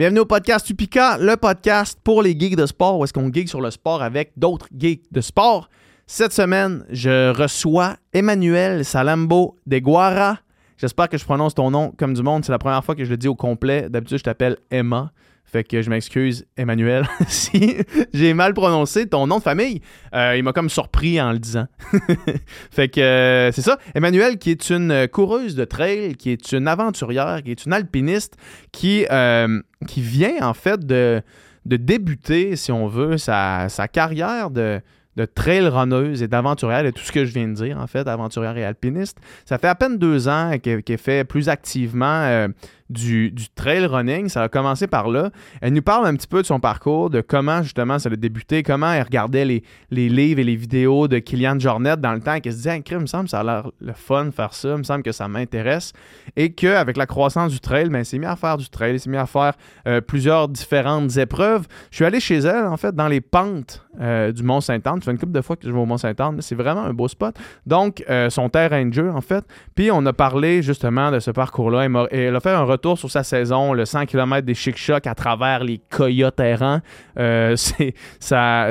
Bienvenue au podcast Tupica, le podcast pour les geeks de sport, où est-ce qu'on geek sur le sport avec d'autres geeks de sport. Cette semaine, je reçois Emmanuel Salambo de Guara. J'espère que je prononce ton nom comme du monde. C'est la première fois que je le dis au complet. D'habitude, je t'appelle Emma. Fait que je m'excuse, Emmanuel, si j'ai mal prononcé ton nom de famille. Euh, il m'a comme surpris en le disant. fait que euh, c'est ça. Emmanuel, qui est une coureuse de trail, qui est une aventurière, qui est une alpiniste, qui, euh, vient en fait de, débuter, si on veut, sa, carrière de, de trail runneuse et d'aventurière, et tout ce que je viens de dire, en fait, aventurière et alpiniste. Ça fait à peine deux ans qu'elle fait plus activement du, trail running. Ça a commencé par là. Elle nous parle un petit peu de son parcours, de comment justement ça a débuté, comment elle regardait les, les livres et les vidéos de Kylian Jornet dans le temps, qu'elle se disait, crime, me semble ça a l'air le fun de faire ça, me semble que ça m'intéresse. Et qu'avec la croissance du trail, ben, elle s'est à faire du trail, elle s'est à faire euh, plusieurs différentes épreuves. Je suis allé chez elle, en fait, dans les pentes euh, du Mont-Saint-Anne. Ça fait une couple de fois que je vais au Mont-Saint-Anne. C'est vraiment un beau spot. Donc, euh, son terrain de jeu, en fait. Puis, on a parlé justement de ce parcours-là. Elle, elle a fait un retour sur sa saison, le 100 km des chic chocs à travers les coyotes errants. Euh,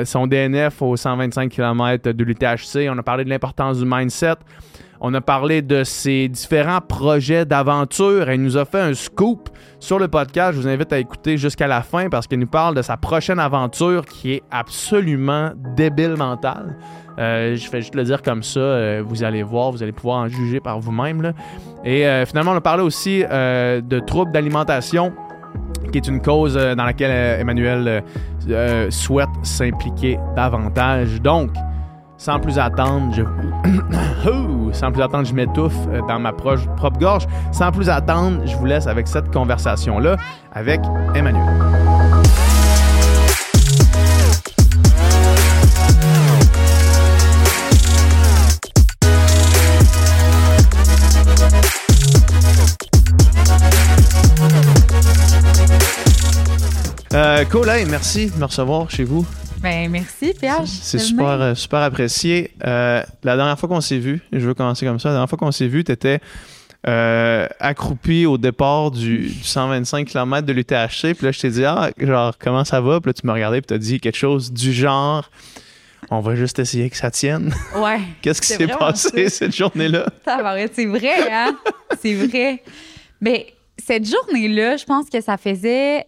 son DNF au 125 km de l'UTHC. On a parlé de l'importance du mindset. On a parlé de ses différents projets d'aventure. Elle nous a fait un scoop sur le podcast. Je vous invite à écouter jusqu'à la fin parce qu'elle nous parle de sa prochaine aventure qui est absolument débile mentale. Euh, je vais juste le dire comme ça. Euh, vous allez voir, vous allez pouvoir en juger par vous-même. Et euh, finalement, on a parlé aussi de troubles d'alimentation qui est une cause dans laquelle Emmanuel souhaite s'impliquer davantage. Donc, sans plus attendre, je sans plus attendre, je m'étouffe dans ma propre gorge. Sans plus attendre, je vous laisse avec cette conversation là avec Emmanuel. Euh, merci de me recevoir chez vous. Ben, merci, Pierre. C'est super, euh, super apprécié. Euh, la dernière fois qu'on s'est vu, je veux commencer comme ça, la dernière fois qu'on s'est vu, tu étais accroupi au départ du, 125 km de l'UTHC. Puis là, je t'ai dit, ah, genre, comment ça va? Puis là, tu me regardais et tu as dit quelque chose du genre, on va juste essayer que ça tienne. Ouais. Qu'est-ce qui s'est passé cette journée-là? C'est vrai, hein? C'est vrai. Mais cette journée-là, je pense que ça faisait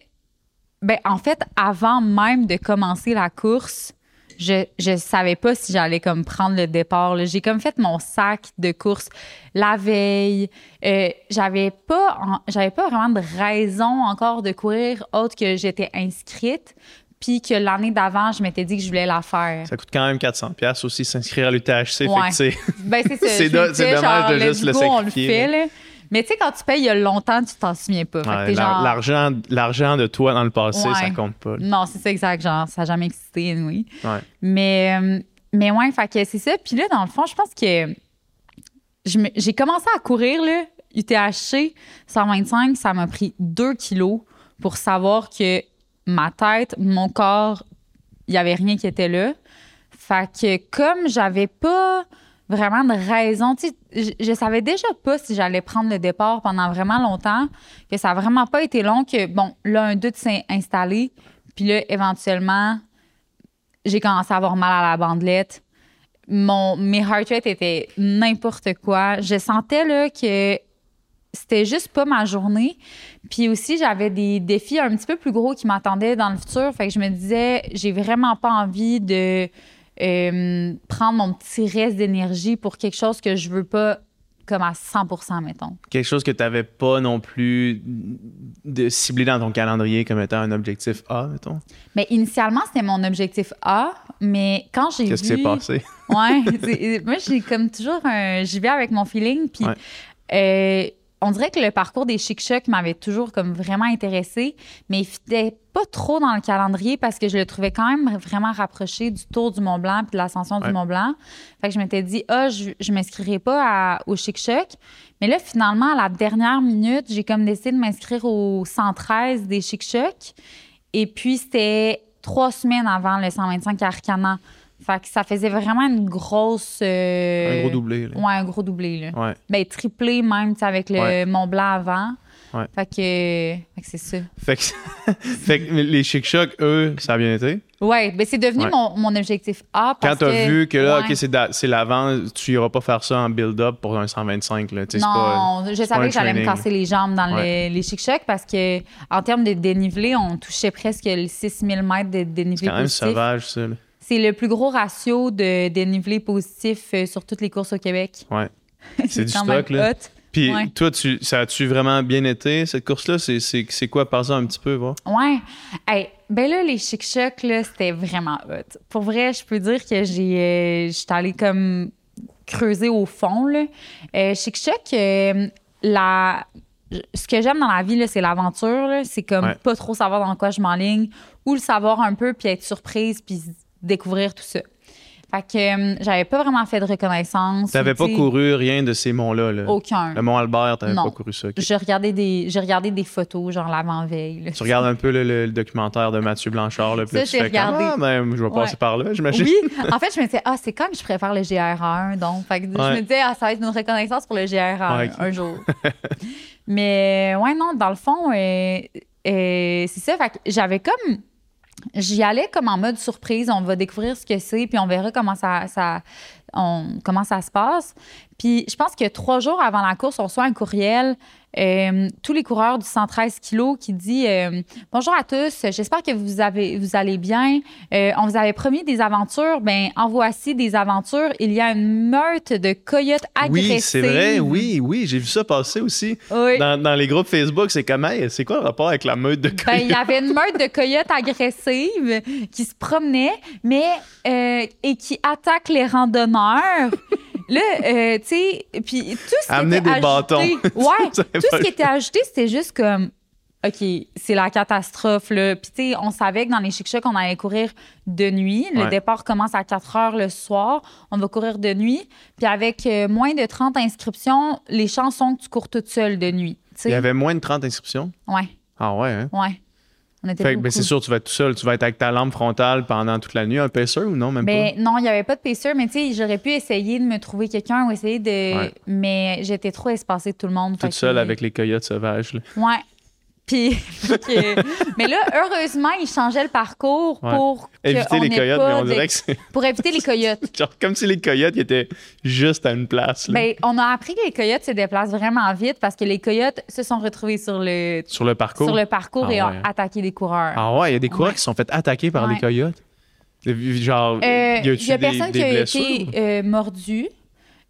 ben, en fait, avant même de commencer la course, je je savais pas si j'allais comme prendre le départ. J'ai comme fait mon sac de course la veille. Euh, j'avais pas j'avais pas vraiment de raison encore de courir autre que j'étais inscrite. Puis que l'année d'avant, je m'étais dit que je voulais la faire. Ça coûte quand même 400 pièces aussi s'inscrire à l'UTHC. Ouais. Ben, c'est dommage de juste le sacrifier. Mais tu sais, quand tu payes il y a longtemps, tu t'en souviens pas. L'argent l'argent de toi dans le passé, ça compte pas. Non, c'est ça exact. Genre, ça n'a jamais existé, oui. Mais, euh, mais ouais, fait que c'est ça. Puis là, dans le fond, je pense que j'ai commencé à courir, là, UTHC 125, ça m'a pris 2 kilos pour savoir que ma tête, mon corps, il n'y avait rien qui était là. Fait que comme j'avais pas vraiment de raison. Je, savais déjà pas si j'allais prendre le départ pendant vraiment longtemps, que ça a vraiment pas été long, que bon, là, un doute s'est installé. Puis là, éventuellement, j'ai commencé à avoir mal à la bandelette. Mon, mes heart rates étaient n'importe quoi. Je sentais là que c'était juste pas ma journée. Puis aussi, j'avais des défis un petit peu plus gros qui m'attendaient dans le futur. Fait que je me disais, j'ai vraiment pas envie de euh, prendre mon petit reste d'énergie pour quelque chose que je veux pas comme à 100% mettons. Quelque chose que tu n'avais pas non plus de ciblé dans ton calendrier comme étant un objectif A, mettons? Mais initialement, c'était mon objectif A, mais quand j'ai vu... Qu'est-ce qui s'est passé? ouais, moi, j'ai comme toujours un... J'y vais avec mon feeling, puis... Euh, on dirait que le parcours des chic chocs m'avait toujours comme vraiment intéressé, mais il fitait pas trop dans le calendrier parce que je le trouvais quand même vraiment rapproché du tour du Mont Blanc puis de l'ascension du Mont Blanc. Fait que je m'étais dit ah je, je m'inscrirai pas au chic choc, mais là finalement à la dernière minute, j'ai comme décidé de m'inscrire au 113 des chic chocs et puis c'était trois semaines avant le 125 Arcana. Fait que ça faisait vraiment une grosse. Euh, un gros doublé. Là. Ouais, un gros doublé. Là. Ouais. Ben, triplé même, avec le Mont Blanc avant. Fait que, c'est ça. Fait que, les chic chocs eux, ça a bien été? Ouais, ben c'est devenu mon, mon, objectif A. Quand tu as vu que là, OK, c'est l'avant, tu iras pas faire ça en build-up pour un 125. Là. Non, je savais que j'allais me casser les jambes dans les, chic chocs parce que en termes de dénivelé, on touchait presque les 6000 mètres de dénivelé. C'est quand même sauvage, ça. C'est le plus gros ratio de dénivelé positif euh, sur toutes les courses au Québec. Ouais. C'est du stock, là. Puis toi, tu, ça a-tu vraiment bien été, cette course-là? C'est quoi, par ça un petit peu, voir? Ouais. Hey, ben là, les chic-chocs, là, c'était vraiment hot. Pour vrai, je peux dire que j'ai... Euh, j'étais allée comme creuser au fond, là. Euh, chic-choc, euh, la... Ce que j'aime dans la vie, c'est l'aventure. C'est comme pas trop savoir dans quoi je m'enligne ou le savoir un peu puis être surprise puis découvrir tout ça. Fait que euh, j'avais pas vraiment fait de reconnaissance. T'avais pas couru rien de ces monts-là? Là. Aucun. Le mont Albert, t'avais pas couru ça? J'ai regardé, des, regardé des photos, genre l'avant-veille. Tu regardes un peu le, documentaire de Mathieu Blanchard. Là, ça, j'ai regardé. ah, ben, je vais passer par là, j'imagine. Oui, en fait, je me disais, ah, c'est quand que je préfère le GR1, donc? Fait que je me disais, ah, ça va être une reconnaissance pour le GR1 un jour. Mais, ouais, non, dans le fond, euh, euh, c'est ça. Fait que j'avais comme j'y allais comme en mode surprise. On va découvrir ce que c'est, puis on verra comment ça, ça, on, comment ça se passe. Puis je pense que trois jours avant la course, on reçoit un courriel euh, tous les coureurs du 113 kilos qui dit euh, Bonjour à tous, j'espère que vous, avez, vous allez bien. Euh, on vous avait promis des aventures. Ben, en voici des aventures. Il y a une meute de coyotes agressives. Oui, c'est vrai, oui, oui, j'ai vu ça passer aussi. Dans, les groupes Facebook, c'est comme, c'est quoi le rapport avec la meute de coyotes? Ben, il y avait une meute de coyotes agressives qui se promenait, mais et qui attaque les randonneurs. Là, euh, tu sais, puis tout ce qui Amener était des bâtons. Ouais, tout ce qui était ajouté, c'était juste comme OK, c'est la catastrophe. Là. Puis, tu sais, on savait que dans les chic on allait courir de nuit. Le départ commence à 4 heures le soir. On va courir de nuit. Puis, avec euh, moins de 30 inscriptions, les chances sont que tu cours toute seule de nuit. Il y avait moins de 30 inscriptions? Ouais. Ah, ouais, hein? Ouais. Ben, c'est sûr, tu vas être tout seul. Tu vas être avec ta lampe frontale pendant toute la nuit. Un pacer ou non, même ben, Non, il n'y avait pas de pacer, mais tu sais, j'aurais pu essayer de me trouver quelqu'un ou essayer de. Mais j'étais trop espacée de tout le monde. Toute seule avec les coyotes sauvages. Là. Ouais. Puis, mais là, heureusement, ils changeaient le parcours pour éviter les coyotes, mais on dirait que c'est pour éviter les coyotes. Genre comme si les coyotes étaient juste à une place. Ben, on a appris que les coyotes se déplacent vraiment vite parce que les coyotes se sont retrouvés sur le sur le parcours, sur le parcours ah et ont attaqué des coureurs. Ah ouais, il y a des coureurs qui se sont fait attaquer par les coyotes? Genre, euh, il y a, personne qui a été euh, mordu,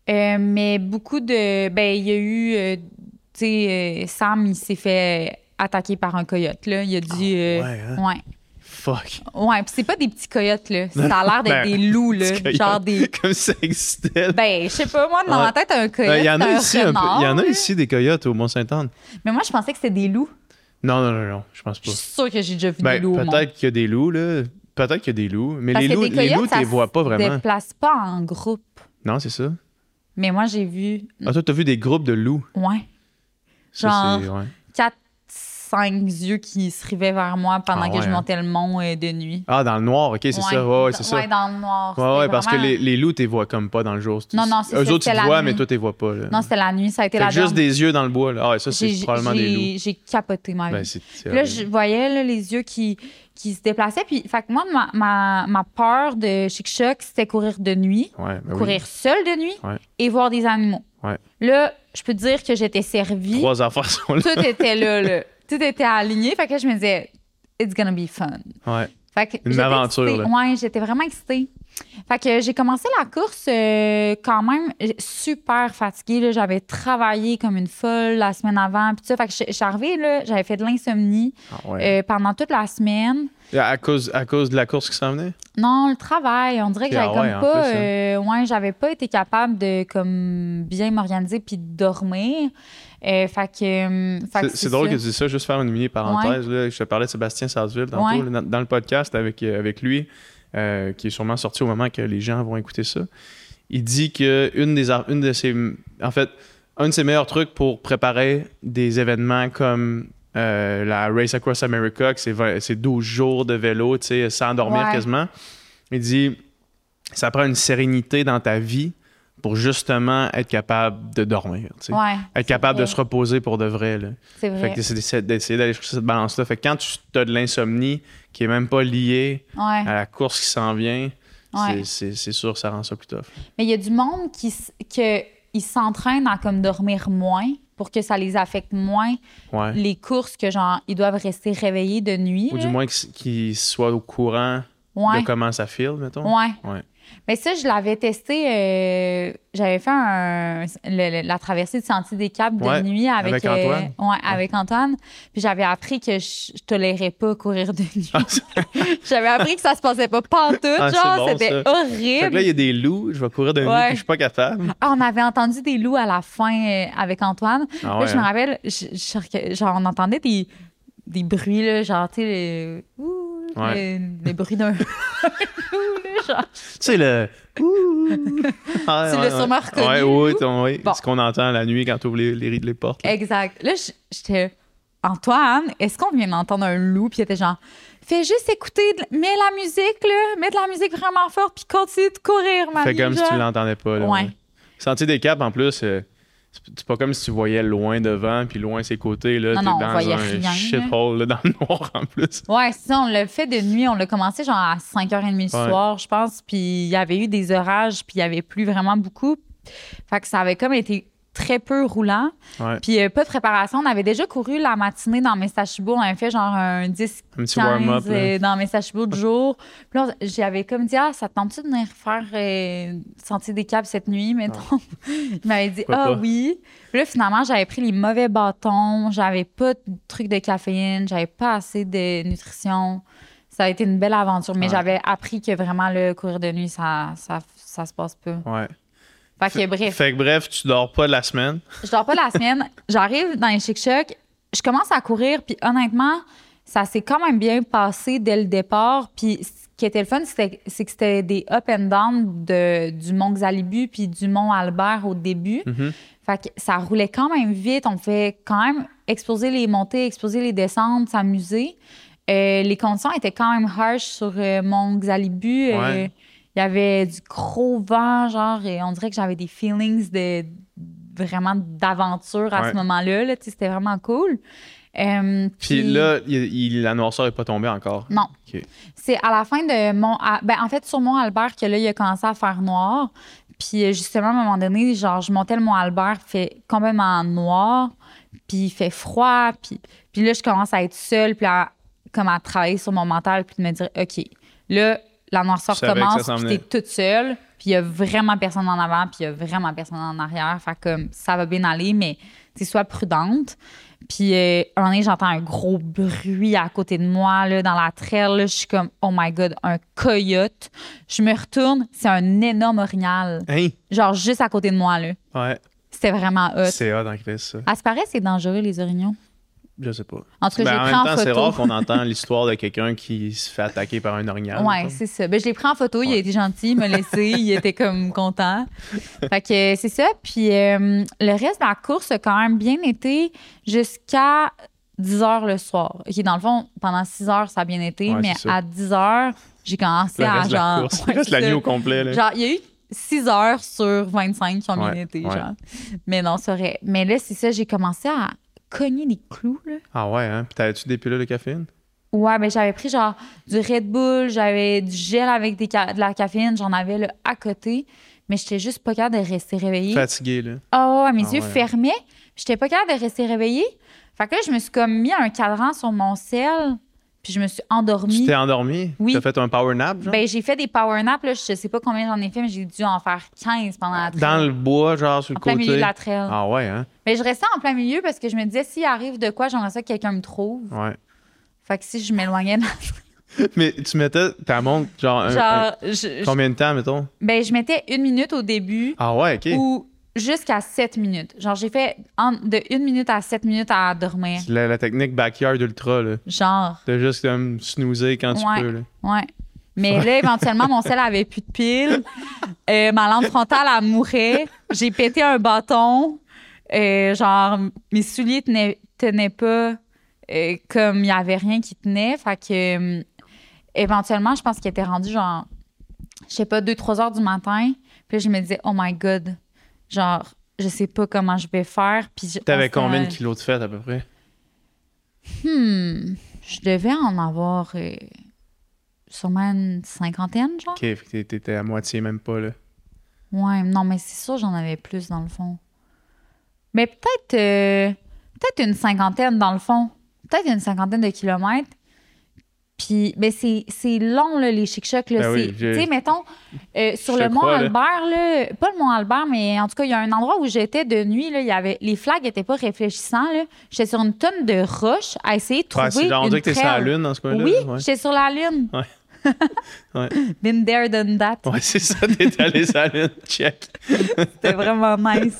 euh, mais beaucoup de, ben il y a eu, tu sais, Sam il s'est fait attaqué par un coyote. Là. Il a dit. Ah, euh, ouais, hein? ouais. Fuck. Ouais, puis c'est pas des petits coyotes, là. Ça a l'air d'être ben, des loups, là. Genre des. Comme ça existait. Ben, je sais pas, moi, dans ma tête, un coyote. Il y en a ici un peu. Il y en a ici des coyotes au Mont-Saint-Anne. Mais moi, je pensais que c'était des loups. Non, non, non, non, je pense pas. Je suis sûre que j'ai déjà vu ben, des loups. Peut-être qu'il y a des loups, là. Peut-être qu'il y a des loups. Mais les loups, les loups, tu les vois pas vraiment. Ils se déplacent pas en groupe. Non, c'est ça. Mais moi, j'ai vu. Ah, toi, t'as vu des groupes de loups? Ouais. Genre, ouais. Cinq yeux qui se rivaient vers moi pendant ah que je hein. montais le mont euh, de nuit. Ah, dans le noir, ok, c'est ça. Ouais, c'est ça. Ouais, dans le noir. Ouais, ouais, parce que les, les loups, tu les vois comme pas dans le jour. Non, non, c'est Eux autres, tu les vois, mais toi, tu les vois pas. Non, c'était la nuit, ça a été la juste des yeux dans le bois. Là. Ah, ça, c'est probablement des loups. J'ai capoté ma ben, vie. là, je voyais les yeux qui, qui se déplaçaient. Puis, fait que moi, ma, ma, ma peur de chic-choc, c'était courir de nuit, ben courir seul de nuit et voir des animaux. Là, je peux te dire que j'étais servie. Trois enfants sont là. Tout était là, là tout était aligné. Fait que je me disais, it's gonna be fun. Ouais. Fait que Une aventure. Là. Ouais, j'étais vraiment excitée. Fait que j'ai commencé la course euh, quand même super fatiguée. J'avais travaillé comme une folle la semaine avant. Puis ça, fait que je suis arrivée, là, j'avais fait de l'insomnie ah euh, pendant toute la semaine. À cause, à cause de la course qui s'en venait? Non, le travail. On dirait que j'avais ah comme pas. Hein. Euh, ouais, j'avais pas été capable de comme bien m'organiser puis de dormir. Euh, euh, c'est drôle que tu dis ça, juste faire une mini parenthèse. je te parlais de Sébastien Sarsville tantôt, dans, le podcast avec, euh, avec lui, qui est sûrement sorti au moment que les gens vont écouter ça. Il dit que une des, une de ses. En fait, un de ses meilleurs trucs pour préparer des événements comme la Race Across America, c'est 12 jours de vélo, sans dormir quasiment. Il dit ça prend une sérénité dans ta vie pour justement être capable de dormir. Ouais, être capable de se reposer pour de vrai. C'est vrai. Fait que d'essayer d'aller chercher cette balance-là. Fait que quand tu as de l'insomnie qui est même pas liée à la course qui s'en vient, c'est sûr ça rend ça plus tough. Mais il y a du monde qui, que, ils s'entraînent à comme dormir moins pour que ça les affecte moins les courses que genre ils doivent rester réveillés de nuit. Ou du moins qu'ils soient au courant de comment ça file, mettons. Ouais. ouais. Mais ça, je l'avais testé. Euh, j'avais fait la traversée du Sentier des Caps de nuit avec, Antoine. Euh, ouais, avec Antoine. Puis j'avais appris que je, ne tolérais pas courir de nuit. Ah, j'avais appris que ça se passait pas partout. Ah, genre, c'était horrible. là, il y a des loups. Je vais courir de nuit puis je suis pas capable. Ah, on avait entendu des loups à la fin euh, avec Antoine. là, je me rappelle, genre, on entendait des, des bruits, là, genre, tu sais. Les, bruits d'un sais, le. ah, tu l'as sûrement reconnu. oui, oui. Ce qu'on entend la nuit quand tu ouvres les, les, les portes. Exact. Là, j'étais. Antoine, est-ce qu'on vient d'entendre un loup? Puis il était genre, fais juste écouter, mets la musique, là, mets de la musique vraiment forte, puis continue de courir, Marie. Fais comme si tu l'entendais pas. Là, ouais. Sentier des Caps, en plus, euh, c'est pas comme si tu voyais loin devant puis loin ses côtés là t'es dans un shithole dans le noir en plus. Ouais ça on l'a fait de nuit on l'a commencé genre à 5h30 du soir je pense puis il y avait eu des orages puis il y avait plus vraiment beaucoup. Fait que ça avait comme été très peu roulant. Puis euh, pas de préparation. On avait déjà couru la matinée dans Messachibo. On avait fait genre un 10 un 15 euh, dans Messachibo de jour. Puis là, j'avais comme dit, ah, ça te tente-tu de venir faire euh, Sentier des Câbles cette nuit, mettons? Il m'avait dit, ah oui. Puis là, finalement, j'avais pris les mauvais bâtons. J'avais pas de truc de caféine. J'avais pas assez de nutrition. Ça a été une belle aventure. Mais j'avais appris que vraiment, le courir de nuit, ça, ça, ça se passe pas. Ouais. Fait que bref. Fait que bref, tu dors pas de la semaine. Je dors pas la semaine. J'arrive dans les chic-chocs. Je commence à courir, puis honnêtement, ça s'est quand même bien passé dès le départ. Puis ce qui était le fun, c'est que c'était des up and down de, du Mont Xalibu puis du Mont Albert au début. Mm-hmm. Fait que ça roulait quand même vite. On fait quand même exploser les montées, exploser les descentes, s'amuser. Euh, les conditions étaient quand même harsh sur euh, Mont Xalibu. Euh, il y avait du gros vent, genre, et on dirait que j'avais des feelings de vraiment d'aventure à ce moment-là. Là, C'était vraiment cool. Euh, puis, là, la noirceur n'est pas tombée encore. Non. C'est à la fin de mon. Ben, en fait, sur Mont Albert, que là, il a commencé à faire noir. Puis justement, à un moment donné, genre, je montais le Mont Albert, il fait complètement noir, puis il fait froid. Puis, puis là, je commence à être seule, puis à, comme à travailler sur mon mental, puis de me dire, OK, là, la noirceur commence, puis t'es toute seule, puis il y a vraiment personne en avant, puis il y a vraiment personne en arrière. Fait que ça va bien aller, mais tu sois prudente. Puis euh, un moment donné, j'entends un gros bruit à côté de moi, là, dans la traîne. Je suis comme, oh my God, un coyote. Je me retourne, c'est un énorme orignal. Hein? Genre juste à côté de moi. Là. Ouais. C'était vraiment hot. C'est hot en ça. À ce paraît, c'est dangereux, les orignaux. Je sais pas. En tout cas, ben, j'ai pris en, photo. C'est rare qu'on entend l'histoire de quelqu'un qui se fait attaquer par un orignal. Ouais, c'est ça. Ben, je l'ai pris en photo. Il a été gentil, il m'a laissé. il était comme content. Fait que c'est ça. Puis euh, le reste de la course a quand même bien été jusqu'à 10 heures le soir. OK, dans le fond, pendant 6 heures, ça a bien été, mais à 10 heures, j'ai commencé à genre. La reste la nuit au complet. Là. Genre, il y a eu 6 heures sur 25 qui ont bien été, genre. Mais non, c'est vrai. Mais là, c'est ça, j'ai commencé à cogné des clous. Là. Ah ouais, hein? Puis t'avais-tu des pilules de caféine? Ouais, mais j'avais pris genre du Red Bull, j'avais du gel avec des de la caféine, j'en avais là, à côté, mais j'étais juste pas capable de rester réveillée. Fatiguée, là. Ah ouais, mes ah yeux fermaient, j'étais pas capable de rester réveillée. Fait que là, je me suis comme mis un cadran sur mon sel, puis je me suis endormie. Tu t'es endormie? Oui. T'as fait un power nap? Genre? Ben, j'ai fait des power naps. Là, je sais pas combien j'en ai fait, mais j'ai dû en faire 15 pendant la trail. Dans le bois, genre sur le côté? En plein milieu de la trail. Ah ouais, hein? Mais je restais en plein milieu parce que je me disais, s'il arrive de quoi, j'aimerais ça que quelqu'un me trouve. Ouais. Fait que si je m'éloignais de la Mais tu mettais ta montre, genre, genre combien de temps, mettons? Ben, je mettais une minute au début. Ah ouais, OK. Ou jusqu'à 7 minutes. Genre, j'ai fait de 1 minute à 7 minutes à dormir. La, la technique backyard ultra, là. Genre. De juste comme snoozer quand tu peux, là. Ouais. Mais là, éventuellement, mon sel avait plus de piles. Euh, ma lampe frontale, elle mourait. J'ai pété un bâton. Euh, genre, mes souliers tenaient, tenaient pas euh, comme il y avait rien qui tenait. Fait que, éventuellement, je pense qu'il était rendu genre, je sais pas, 2-3 heures du matin Puis là, je me disais, oh my God, genre, je sais pas comment je vais faire. Puis T'avais combien de kilos de fête à peu près? Hmm, je devais en avoir euh, sûrement une cinquantaine, genre. Ok, t'étais à moitié, même pas, là. Ouais, non, mais c'est sûr, j'en avais plus dans le fond. Mais peut-être euh, peut-être une cinquantaine dans le fond. Peut-être une cinquantaine de kilomètres. Puis, ben c'est, long, là, les chic-chocs. Ben tu sais, mettons, euh, sur le mont Albert, là, pas le mont Albert, mais en tout cas, il y a un endroit où j'étais de nuit. Là, y avait, les flags n'étaient pas réfléchissants. J'étais sur une tonne de roches à essayer de trouver. Ouais, on dirait que t'es sur la Lune dans ce coin-là. Oui, j'étais sur la Lune. Ouais. Ouais. Been there, done that. Ouais, c'est ça, t'es allé Lune. Check. C'était vraiment nice.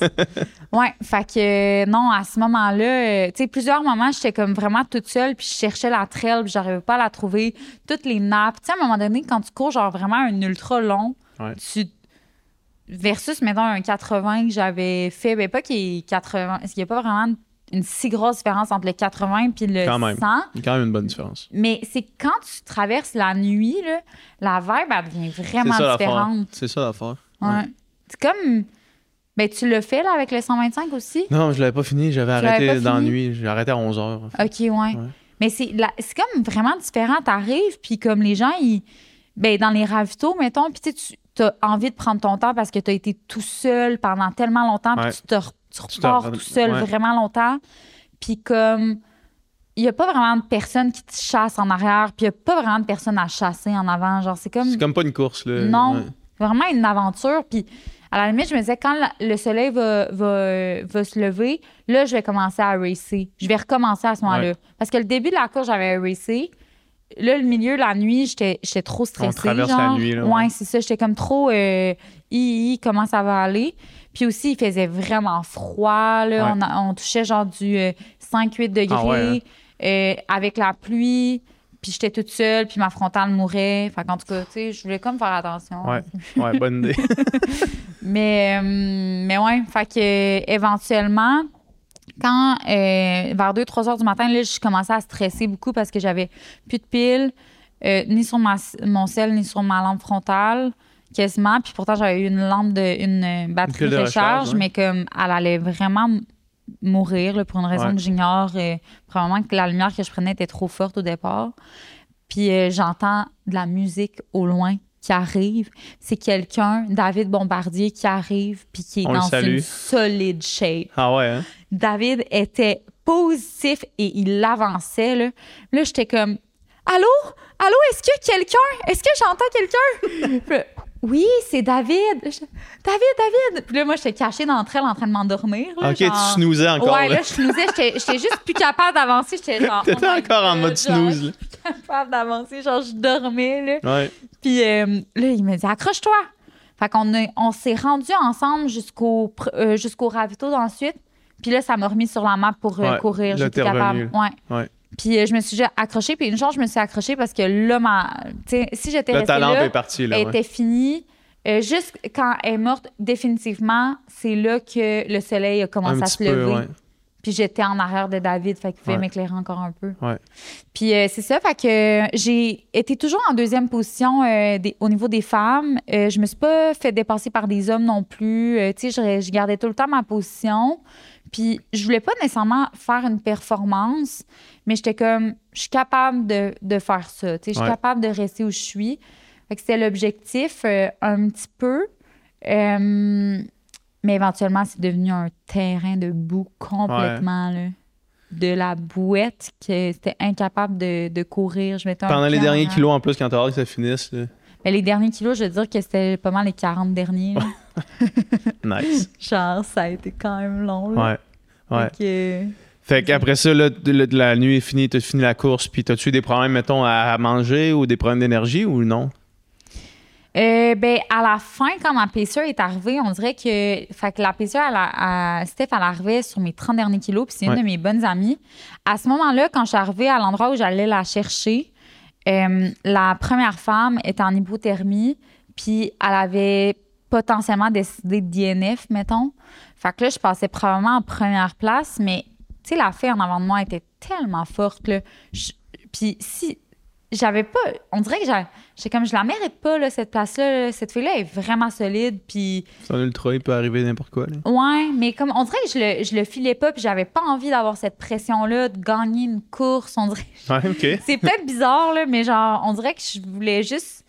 Ouais, fait que non, à ce moment-là, euh, tu sais, plusieurs moments, j'étais comme vraiment toute seule, puis je cherchais la trail, puis j'arrivais pas à la trouver. Toutes les nappes. Tu sais, à un moment donné, quand tu cours, genre vraiment un ultra long, tu versus, mettons, un 80 que j'avais fait, ben pas qu'il y ait 80, qu'il n'y a pas vraiment une si grosse différence entre le 80 puis le quand 100. Même. Il y a quand même une bonne différence. Mais c'est quand tu traverses la nuit, là, la vibe, elle devient vraiment différente. C'est ça l'affaire. Ouais. C'est comme ben, tu le fais là, avec le 125 aussi? Non, je l'avais pas fini. J'avais arrêté dans la nuit. J'ai arrêté à 11 h. OK, ouais. Mais c'est, c'est comme vraiment différent. T'arrives, puis comme les gens, ils. Ben, dans les ravitaux, mettons, puis tu as envie de prendre ton temps parce que tu as été tout seul pendant tellement longtemps, puis tu, te, repars tout seul vraiment longtemps. Puis comme il n'y a pas vraiment de personne qui te chasse en arrière, puis il n'y a pas vraiment de personne à chasser en avant. Genre, c'est comme. C'est comme pas une course, là. Non. Vraiment une aventure. Puis à la limite, je me disais, quand le soleil va, va, se lever, là, je vais commencer à racer. Je vais recommencer à ce moment-là. Parce que le début de la course, j'avais racé. Là, le milieu, la nuit, j'étais trop stressée. On traverse la nuit, là. Ouais, c'est ça. J'étais comme trop. Euh, comment ça va aller? Puis aussi, il faisait vraiment froid. Là. On, touchait genre du 5-8 euh, degrés ah hein? euh, avec la pluie puis j'étais toute seule, puis ma frontale mourait. Fait qu'en tout cas, tu sais, je voulais comme faire attention. Ouais, ouais bonne idée. mais, euh, mais ouais, fait que éventuellement, quand euh, vers 2-3 heures du matin, là, je commençais à stresser beaucoup parce que j'avais plus de piles, ni sur ma, mon sel, ni sur ma lampe frontale, quasiment. Puis pourtant, j'avais eu une lampe de une batterie de recharge, mais comme elle allait vraiment mourir pour une raison que j'ignore. et probablement que la lumière que je prenais était trop forte au départ. Puis euh, j'entends de la musique au loin qui arrive. C'est quelqu'un, David Bombardier, qui arrive puis qui est dans une solide shape. Ah ouais, hein? David était positif et il avançait. Là, là j'étais comme Allô? Allô, est-ce que quelqu'un? Est-ce que j'entends quelqu'un? Oui, c'est David. David, David. Puis là, moi, j'étais cachée d'entre elles en train de m'endormir. OK, tu snoozais encore. Ouais, là, je snoozais. J'étais juste plus capable d'avancer. J'étais genre. T'étais oh encore en mode snooze. Là. Plus capable d'avancer. Genre, je dormais. Là. Ouais. Puis euh, là, il me dit accroche-toi. Fait qu'on on s'est rendus ensemble jusqu'au euh, jusqu'au ravito d'ensuite. Puis là, ça m'a remis sur la map pour euh, courir. J'étais capable. Ouais. ouais. Puis euh, je me suis accrochée. Puis une chance, je me suis accrochée parce que là, ma, si j'étais restée là, est elle était finie. Euh, juste quand elle est morte, définitivement, c'est là que le soleil a commencé à se lever. Puis j'étais en arrière de David, fait qu'il pouvait m'éclairer encore un peu. Puis euh, c'est ça, fait que j'ai été toujours en deuxième position au niveau des femmes. je me suis pas fait dépasser par des hommes non plus. tu sais, je, gardais tout le temps ma position. Puis je voulais pas nécessairement faire une performance, mais j'étais comme, je suis capable de, faire ça. Je suis capable de rester où je suis. Fait que c'était l'objectif euh, un petit peu. Euh, mais éventuellement, c'est devenu un terrain de boue complètement. de la bouette que c'était incapable de, courir. Je Pendant les derniers kilos en plus, quand t'as hâte que ça finisse. Mais les derniers kilos, je veux dire que c'était pas mal les 40 derniers. nice. Genre, ça a été quand même long. Là. Ouais. ouais. Fait qu'après ça, là, la nuit est finie, tu as fini la course, puis as-tu des problèmes, mettons, à, manger ou des problèmes d'énergie ou non? Euh, ben, à la fin, quand ma pacer est arrivée, on dirait que, fait que la pacer, elle a, Steph, elle arrivait sur mes 30 derniers kilos, puis c'est une de mes bonnes amies. À ce moment-là, quand je suis arrivée à l'endroit où j'allais la chercher, euh, la première femme était en hypothermie, puis elle avait potentiellement décidé de DNF, mettons. Fait que là, je passais probablement en première place, mais tu sais, la fille en avant de moi était tellement forte. Là. Puis si j'avais pas. On dirait que j'ai comme je la mérite pas, là, cette place-là. Cette fille-là est vraiment solide. Puis. Un ultra, il peut arriver n'importe quoi. Là. Ouais, mais comme on dirait que je le, je le filais pas, puis j'avais pas envie d'avoir cette pression-là, de gagner une course. On dirait. Ouais, OK. c'est peut-être bizarre, là, mais genre, on dirait que je voulais juste.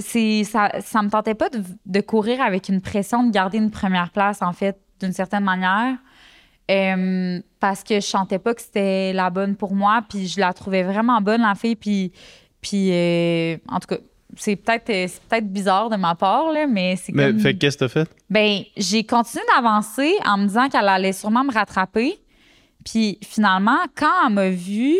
C'est, ça, ça me tentait pas de, de courir avec une pression de garder une première place, en fait, d'une certaine manière. Euh, parce que je sentais pas que c'était la bonne pour moi, puis je la trouvais vraiment bonne, la fille, puis, puis euh, en tout cas, c'est peut-être euh, peut bizarre de ma part, là, mais c'est Mais fait qu'est-ce que t'as fait? Ben, j'ai continué d'avancer en me disant qu'elle allait sûrement me rattraper. Puis finalement, quand elle m'a vu,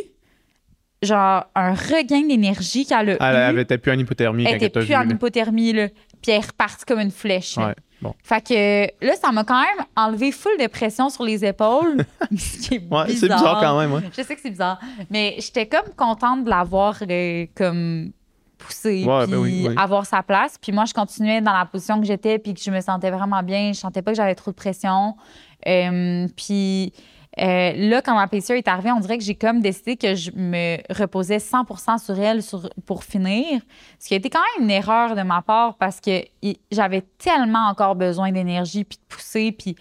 genre un regain d'énergie qu'elle a Elle, eu, était plus en hypothermie. Elle était plus en hypothermie, là. Puis elle est repartie comme une flèche. Ouais. Bon. Fait que là, ça m'a quand même enlevé full de pression sur les épaules. ce qui est ouais, c'est bizarre quand même. Je sais que c'est bizarre. Mais j'étais comme contente de l'avoir euh, comme poussé ouais, puis ben oui, avoir sa place. Puis moi, je continuais dans la position que j'étais puis que je me sentais vraiment bien. Je sentais pas que j'avais trop de pression. Euh, puis euh, là, quand ma pacer est arrivée, on dirait que j'ai comme décidé que je me reposais 100% sur elle pour finir. Ce qui a été quand même une erreur de ma part parce que j'avais tellement encore besoin d'énergie puis de pousser puis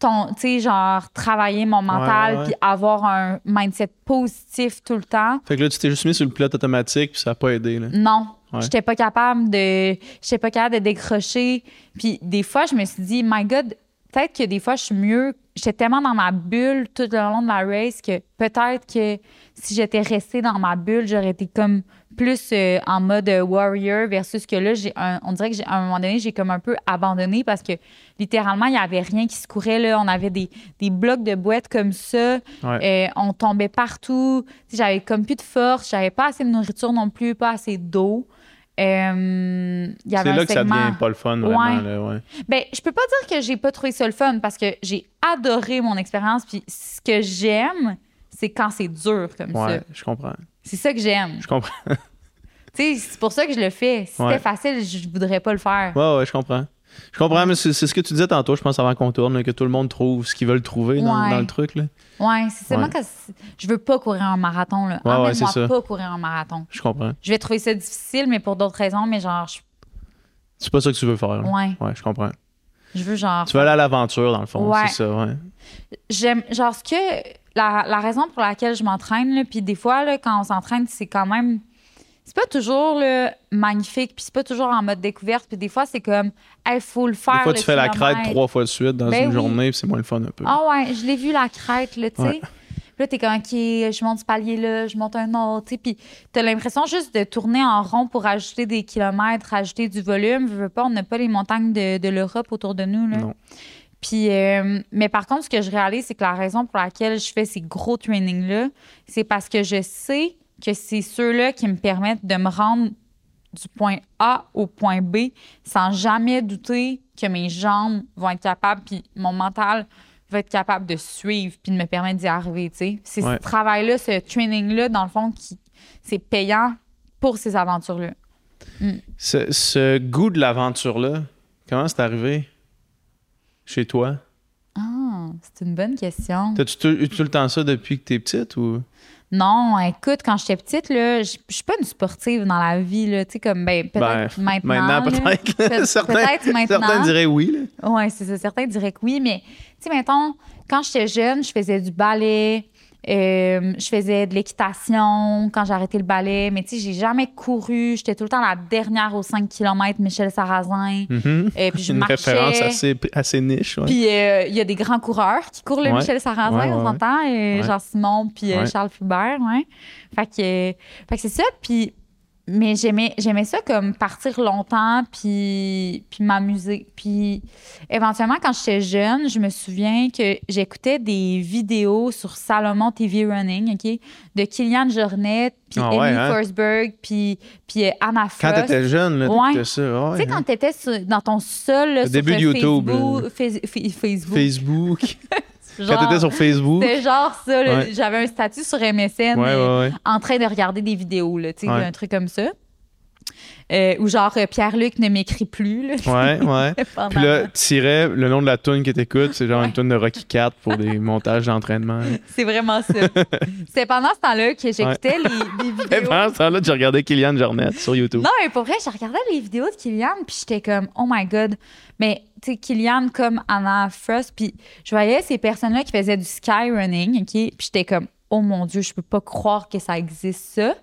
tu sais, genre, travailler mon mental puis avoir un mindset positif tout le temps. Fait que là, tu t'es juste mis sur le pilote automatique puis ça n'a pas aidé, là. Non. J'étais pas capable de. J'étais pas capable de décrocher. Puis des fois, je me suis dit, my God, peut-être que des fois, je suis mieux. J'étais tellement dans ma bulle tout le long de la race que peut-être que si j'étais restée dans ma bulle, j'aurais été comme plus euh, en mode warrior versus que là, j'ai on dirait qu'à un moment donné, j'ai comme un peu abandonné parce que littéralement, il n'y avait rien qui se courait. Là. On avait des, blocs de boîtes comme ça. Euh, on tombait partout. J'avais comme plus de force. J'avais pas assez de nourriture non plus, pas assez d'eau. Euh, c'est là que ça devient pas le fun, vraiment. Ouais. Ben, je peux pas dire que j'ai pas trouvé ça le fun parce que j'ai adoré mon expérience. Puis ce que j'aime, c'est quand c'est dur comme ça. Ouais, je comprends. C'est ça que j'aime. Je comprends. tu sais, c'est pour ça que je le fais. Si c'était facile, je voudrais pas le faire. Ouais, ouais, je comprends. Je comprends, mais c'est ce que tu disais tantôt, je pense, avant qu'on tourne, que tout le monde trouve ce qu'ils veulent trouver dans, le truc. Là. Ouais, c'est seulement que je veux pas courir un marathon. Là. Ouais, ouais, c'est ça. pas courir un marathon. Je comprends. Je vais trouver ça difficile, mais pour d'autres raisons, mais genre. Je... C'est pas ça que tu veux faire. Là. Ouais. Ouais, je comprends. Je veux genre. Tu veux aller à l'aventure, dans le fond, c'est ça, ouais. J'aime. Genre, ce que. La, la raison pour laquelle je m'entraîne, puis des fois, là, quand on s'entraîne, c'est quand même c'est pas toujours le magnifique, puis c'est pas toujours en mode découverte, puis des fois c'est comme, il faut le faire. Des fois tu fais la crête trois fois de suite dans ben une journée, puis c'est moins le fun un peu. Ah ouais, je l'ai vu la crête, là, tu sais. Puis là, t'es comme, OK, je monte ce palier-là, je monte un autre, tu sais. Puis t'as l'impression juste de tourner en rond pour ajouter des kilomètres, ajouter du volume. Je veux pas, on n'a pas les montagnes de, l'Europe autour de nous, là. Non. Puis, euh, mais par contre, ce que je réalise, c'est que la raison pour laquelle je fais ces gros trainings-là, c'est parce que je sais que c'est ceux-là qui me permettent de me rendre du point A au point B sans jamais douter que mes jambes vont être capables, puis mon mental va être capable de suivre, puis de me permettre d'y arriver. C'est ce travail-là, ce training-là, dans le fond, qui c'est payant pour ces aventures-là. Mm. Ce, goût de l'aventure-là, comment c'est arrivé chez toi? Ah, c'est une bonne question. T'as-tu eu tout le temps ça depuis que t'es petite ou? Non, écoute, quand j'étais petite, là, je suis pas une sportive dans la vie, là. Tu sais, comme, ben, peut-être ben, maintenant. Maintenant, peut-être. certains, peut maintenant. Certains diraient oui, Oui, c'est ça. Certains diraient que oui, mais, tu sais, mettons, quand j'étais jeune, je faisais du ballet, euh, je faisais de l'équitation quand j'ai arrêté le ballet, mais tu sais, j'ai jamais couru. J'étais tout le temps la dernière aux 5 km, Michel Sarrazin. Euh, puis je Une marchais. référence assez, assez niche. Puis euh, il y a des grands coureurs qui courent le Michel Sarrazin, on s'entend, Jean-Simon, puis Charles Fulbert. Ouais. Fait que, fait que c'est ça. Puis mais j'aimais j'aimais ça comme partir longtemps puis puis m'amuser. Puis éventuellement quand j'étais jeune je me souviens que j'écoutais des vidéos sur Salomon TV Running ok? De Kylian Jornet puis ah Amy hein? Forsberg puis puis euh, Anna Frost quand t'étais jeune là ouais. ça tu sais quand t'étais dans ton sol au début de YouTube Facebook. Facebook, Quand t'étais sur Facebook. C'était genre ça. J'avais un statut sur MSN en train de regarder des vidéos, là, un truc comme ça. Euh, ou genre euh, Pierre-Luc ne m'écrit plus. ouais, ouais. Puis là, tu tirais le nom de la tune que t'écoutes, c'est genre une tune de Rocky 4 pour des montages d'entraînement. C'est vraiment ça. c'est pendant ce temps-là que j'écoutais les, vidéos. Et pendant ce temps-là, j'ai regardé Kylian Jornet sur YouTube. Non, mais pour vrai, j'ai regardé les vidéos de Kylian, puis j'étais comme, oh my god. Mais tu sais, Kylian comme Anna Frost, puis je voyais ces personnes-là qui faisaient du skyrunning, OK? Puis j'étais comme, oh mon Dieu, je peux pas croire que ça existe ça.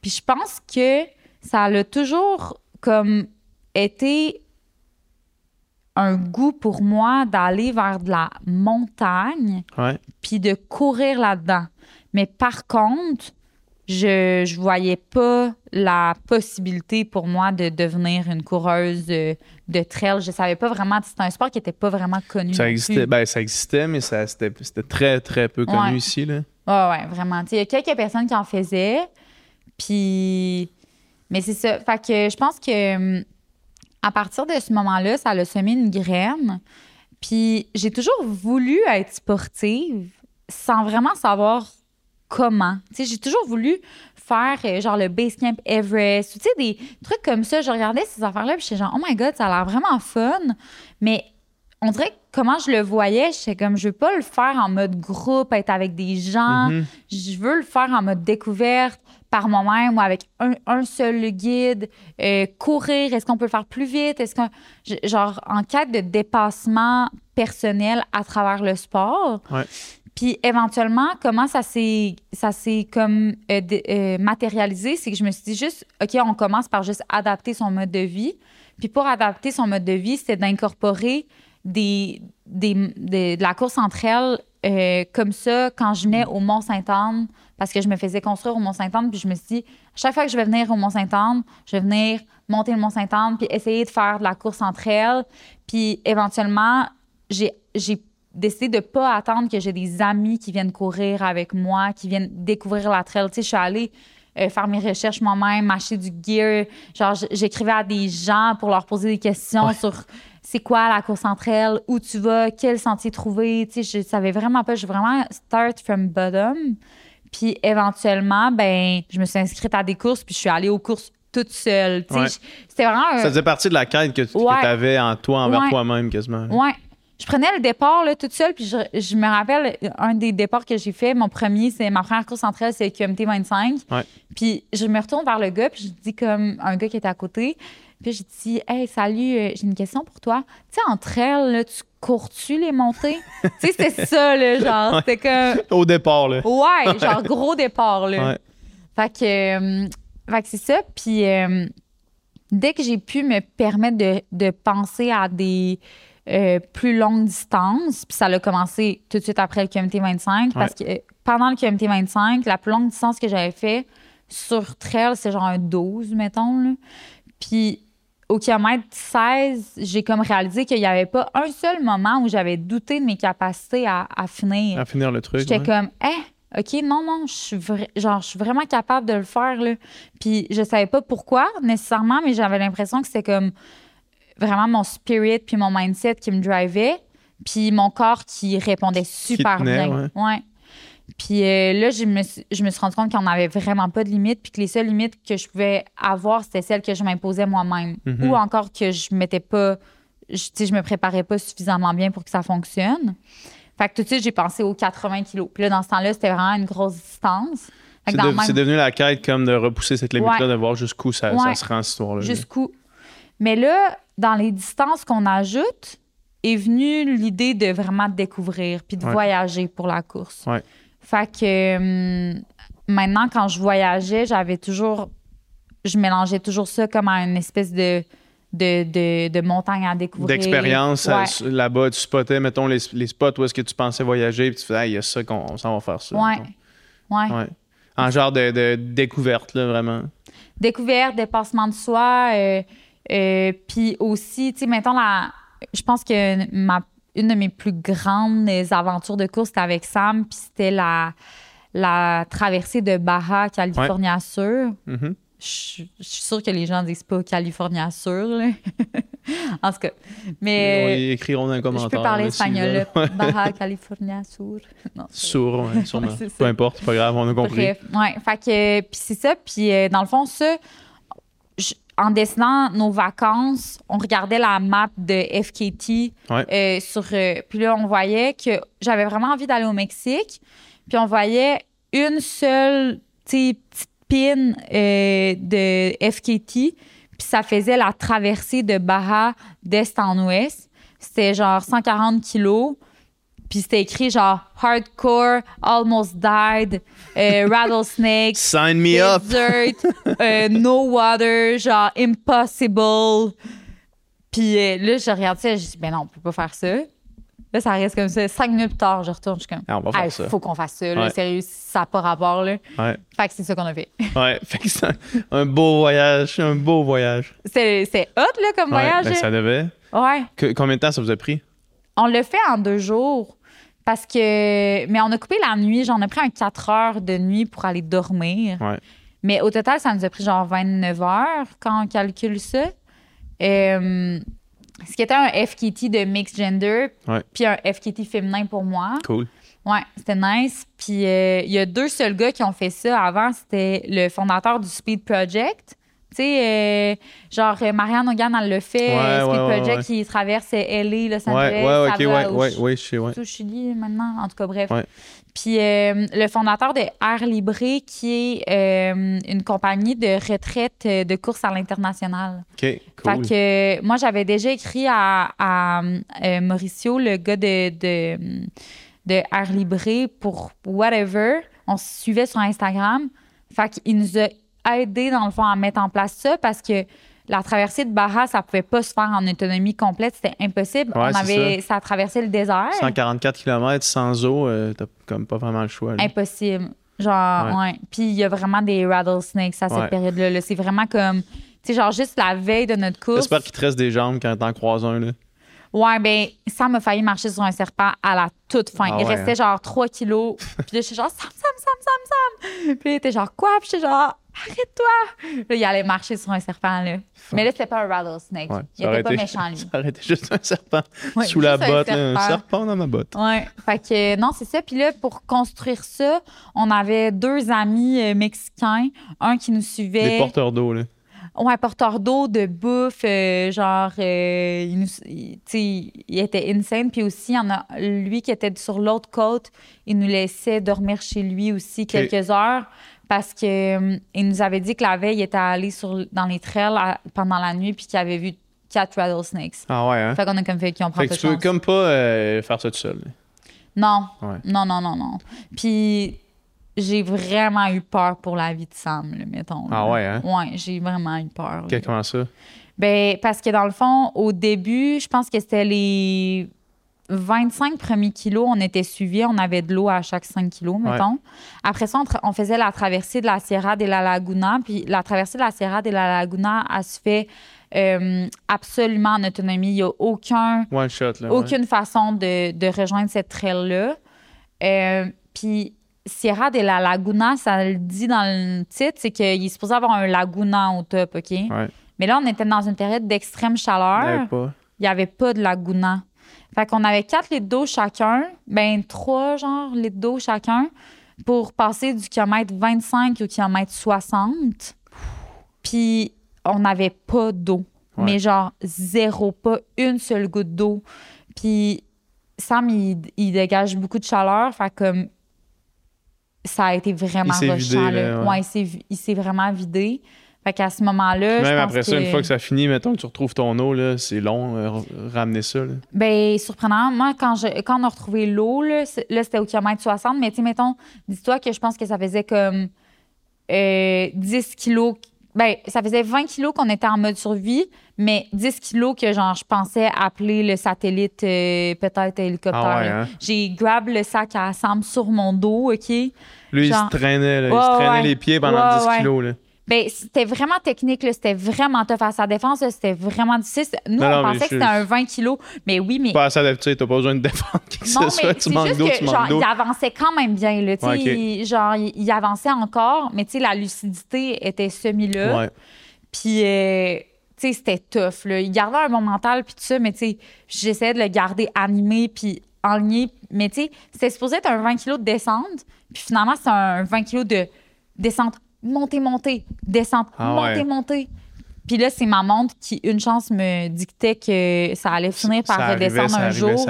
Puis je pense que ça a toujours comme été un goût pour moi d'aller vers de la montagne, puis de courir là-dedans. Mais par contre, je ne voyais pas la possibilité pour moi de devenir une coureuse de, de trail. Je savais pas vraiment. C'était un sport qui n'était pas vraiment connu. Ça existait, ben, ça existait mais c'était très, très peu connu ici. Là. ouais, vraiment. Il y a quelques personnes qui en faisaient. Puis. Mais c'est ça. Fait que je pense que hum, à partir de ce moment-là, ça a semé une graine. Puis j'ai toujours voulu être sportive sans vraiment savoir comment. J'ai toujours voulu faire euh, genre le Basecamp Everest, tu sais, des trucs comme ça. Je regardais ces affaires-là, puis j'étais genre, oh my god, ça a l'air vraiment fun. Mais on dirait que comment je le voyais, j'étais comme, je veux pas le faire en mode groupe, être avec des gens. Mm-hmm. Je veux le faire en mode découverte par moi-même ou avec un, seul guide. Euh, courir, est-ce qu'on peut le faire plus vite? Est-ce que, genre, en quête de dépassement personnel à travers le sport. Ouais. Puis éventuellement, comment ça s'est ça s'est comme euh, euh, matérialisé, c'est que je me suis dit juste OK, on commence par juste adapter son mode de vie. Puis pour adapter son mode de vie, c'était d'incorporer des, des, de la course entre elles euh, comme ça quand je venais au Mont-Saint-Anne parce que je me faisais construire au Mont-Saint-Anne puis je me suis dit chaque fois que je vais venir au Mont-Saint-Anne, je vais venir monter le Mont-Saint-Anne puis essayer de faire de la course entre elles. Puis éventuellement, j'ai j'ai décidé de pas attendre que j'ai des amis qui viennent courir avec moi, qui viennent découvrir la trail. Tu sais, je suis allée euh, faire mes recherches moi-même, acheter du gear. Genre, j'écrivais à des gens pour leur poser des questions sur c'est quoi la course entre elles, où tu vas, quel sentier trouver. Tu sais, je savais vraiment pas. Je vraiment start from bottom. Puis éventuellement, ben, je me suis inscrite à des courses, puis je suis allée aux courses toute seule. C'était vraiment. Ça faisait partie de la quête que tu avais en toi, envers toi-même, quasiment. Ouais je prenais le départ là, toute seule, puis je, me rappelle un des départs que j'ai fait, mon premier, c'est ma première course entre elles, c'est QMT 25. Puis je me retourne vers le gars, puis je dis comme un gars qui était à côté, puis je dis Hey, salut, euh, j'ai une question pour toi. Tu sais, entre elles, tu cours-tu les montées? tu sais, c'était ça, là, genre, c'était comme. Au départ, là. Ouais, genre gros départ, là. Fait que, euh, fait que c'est ça, puis euh, dès que j'ai pu me permettre de, de penser à des euh, plus longue distance. Puis ça a commencé tout de suite après le QMT 25 parce que euh, pendant le QMT 25, la plus longue distance que j'avais fait sur trail, c'est genre un 12, mettons. Puis au kilomètre 16, j'ai comme réalisé qu'il n'y avait pas un seul moment où j'avais douté de mes capacités à, finir. À finir le truc. J'étais comme, eh, OK, non, non, je suis, genre, je suis vraiment capable de le faire. Là. Puis je savais pas pourquoi nécessairement, mais j'avais l'impression que c'était comme vraiment mon spirit puis mon mindset qui me drivait, puis mon corps qui répondait super bien. Ouais. Puis euh, là, je me, suis, je me suis rendu compte qu'on n'avait vraiment pas de limites, puis que les seules limites que je pouvais avoir, c'était celles que je m'imposais moi-même. Mm-hmm. Ou encore que je m'étais pas. Je, je me préparais pas suffisamment bien pour que ça fonctionne. Fait que tout de suite, j'ai pensé aux 80 kilos. Puis là, dans ce temps-là, c'était vraiment une grosse distance. C'est, devenu la quête comme de repousser cette limite-là, de voir jusqu'où ça, ça se rend, cette histoire-là. Jusqu'où. Mais là, dans les distances qu'on ajoute, est venue l'idée de vraiment découvrir puis de voyager pour la course. Fait que hum, maintenant, quand je voyageais, j'avais toujours. Je mélangeais toujours ça comme à une espèce de. De, de, montagne à découvrir. D'expérience euh, là-bas, tu spottais, mettons, les, spots où est-ce que tu pensais voyager, puis tu fais, il y a ça qu'on s'en va faire ça. Ouais. ouais. En genre de, découverte, là, vraiment. Découverte, dépassement de soi. Euh, euh, puis aussi, tu sais, mettons, la, je pense que ma, une de mes plus grandes aventures de course, c'était avec Sam, puis c'était la, la traversée de Baja, California Sur. Mm-hmm. Je, suis sûre que les gens disent pas California Sur. Là. en tout cas. Mais. Ils écriront dans les commentaire. Je peux parler espagnol. Baja, California Sur. sur, oui, sûrement. Peu importe, c'est pas grave, on a compris. Bref, ouais. Fait que. Puis c'est ça. Puis euh, dans le fond, ça en dessinant nos vacances, on regardait la map de FKT euh, sur. Euh, puis là, on voyait que j'avais vraiment envie d'aller au Mexique. Puis on voyait une seule petite pin euh, de FKT. Puis ça faisait la traversée de Baja d'est en ouest. C'était genre 140 kilos. Puis c'était écrit genre hardcore, almost died, euh, rattlesnake, sign me desert, euh, no water, genre impossible. Puis euh, là, je regarde ça, je dis ben non, on peut pas faire ça. Là, ça reste comme ça. Cinq minutes plus tard, je retourne, je suis comme, ah, ça. faut qu'on fasse ça. Là, Sérieux, ça n'a pas rapport. Là. Ouais. Fait que c'est ça qu'on a fait. Ouais, fait que c'est un, beau voyage, un beau voyage. C'est, c'est hot, là, comme voyage. Ben, ça devait. Ouais. combien de temps ça vous a pris? On l'a fait en deux jours. Parce que. Mais on a coupé la nuit. J'en ai pris un 4 heures de nuit pour aller dormir. Mais au total, ça nous a pris genre 29 heures quand on calcule ça. Euh, ce qui était un FKT de mixed gender, puis un FKT féminin pour moi. Cool. Ouais, c'était nice. Puis euh, il y a deux seuls gars qui ont fait ça avant. C'était le fondateur du Speed Project, tu sais, euh, genre, euh, Marianne Hogan, elle le fait. Ouais, Speed Project qui traverse LA, Los Angeles. Ouais, ouais, ok, ouais, ouais, ouais, je sais, ouais. Au Chili maintenant, en tout cas, bref. Puis euh, le fondateur de Air Libre, qui est une compagnie de retraite de course à l'international. OK, cool. Fait que moi, j'avais déjà écrit à, à Mauricio, le gars de, de, de Air Libre, pour whatever. On se suivait sur Instagram. Fait qu'il nous a aider, dans le fond, à mettre en place ça parce que la traversée de Baja, ça pouvait pas se faire en autonomie complète, c'était impossible. On avait, ça. a traversé le désert. 144 km sans eau, euh, t'as comme pas vraiment le choix. Impossible. Genre, ouais. Puis il y a vraiment des rattlesnakes à cette période-là. c'est vraiment comme, tu sais, genre juste la veille de notre course. J'espère qu'il te reste des jambes quand t'en croises un, là. Ouais, ben, ça m'a failli marcher sur un serpent à la toute fin. Ah il restait hein? genre 3 kilos. Puis là, j'étais genre, Sam, Sam, Sam, Sam, Sam. Puis il était genre, quoi? Puis j'étais genre, arrête-toi! Là, il allait marcher sur un serpent, là. Mais là, c'était pas un rattlesnake. il était pas méchant, lui. Ça aurait juste un serpent sous la botte, un, serpent dans ma botte. Ouais. Fait que, non, c'est ça. Puis là, pour construire ça, on avait deux amis euh, mexicains. Un qui nous suivait. Des porteurs d'eau, là. Ouais, porteur d'eau, de bouffe, euh, genre, euh, il, il, il, était insane. Puis aussi, il y en a lui qui était sur l'autre côte, il nous laissait dormir chez lui aussi quelques heures parce qu'il euh, nous avait dit que la veille, il était allé sur, dans les trails pendant la nuit puis qu'il avait vu quatre rattlesnakes. Ah ouais, hein? Fait qu'on a comme fait qu'on prend fait que tu peux comme pas euh, faire ça tout seul. Non. Non, non, non, non. Puis j'ai vraiment eu peur pour la vie de Sam, mettons. Ah ouais, hein? Ouais, j'ai vraiment eu peur. comment ça? Ben, parce que dans le fond, au début, je pense que c'était les 25 premiers kilos, on était suivis, on avait de l'eau à chaque 5 kilos, mettons. Après ça, on, faisait la traversée de la Sierra de la Laguna. Puis la traversée de la Sierra de la Laguna, elle se fait euh, absolument en autonomie. Il n'y a aucun, aucune façon de, rejoindre cette trail-là. Euh, puis Sierra de la Laguna, ça le dit dans le titre, c'est qu'il est supposé avoir un laguna au top, OK? Mais là, on était dans une période d'extrême chaleur. Il n'y avait pas de laguna. Fait qu'on avait 4 litres d'eau chacun, ben 3 genre litres d'eau chacun pour passer du kilomètre 25 au kilomètre 60. Puis on n'avait pas d'eau. Mais genre zéro, pas une seule goutte d'eau. Puis Sam, il, dégage beaucoup de chaleur. Fait comme ça a été vraiment il il s'est vraiment vidé. Fait qu'à ce moment-là. Même après ça, une fois que ça finit, mettons que tu retrouves ton eau, là, c'est long, euh, ramener ça. Là. Ben, surprenant. Moi, quand, je, quand on a retrouvé l'eau, là, c'était au kilomètre 60, mais tu sais, mettons, dis-toi que je pense que ça faisait comme 10 euh, kilos. Ben, ça faisait 20 kilos qu'on était en mode survie, mais 10 kilos que, genre, je pensais appeler le satellite, euh, peut-être hélicoptère. Ah hein? J'ai grab le sac à Sam sur mon dos, OK? Lui, il se traînait, là, il se traînait les pieds pendant 10 kilos, là. Ben, c'était vraiment technique, c'était vraiment tough à sa défense, c'était vraiment difficile. Nous, on pensait que c'était un 20 kilos, mais oui, mais. Pas assez tu t'as pas besoin de défendre qui que ce soit, tu manques d'eau, tu manques d'eau. Il avançait quand même bien, là, tu sais, genre, il, avançait encore, mais tu sais, la lucidité était semi-là. Ouais. Puis, euh, tu sais, c'était tough, là. Il gardait un bon mental, puis tout ça, mais tu sais, j'essayais de le garder animé, puis enligné, mais tu sais, c'était supposé être un 20 kilos de descente, puis finalement, c'est un 20 kilos de descente monter, monter, descendre, ah monter. Puis là, c'est ma montre qui, une chance, me dictait que ça allait finir par redescendre un jour.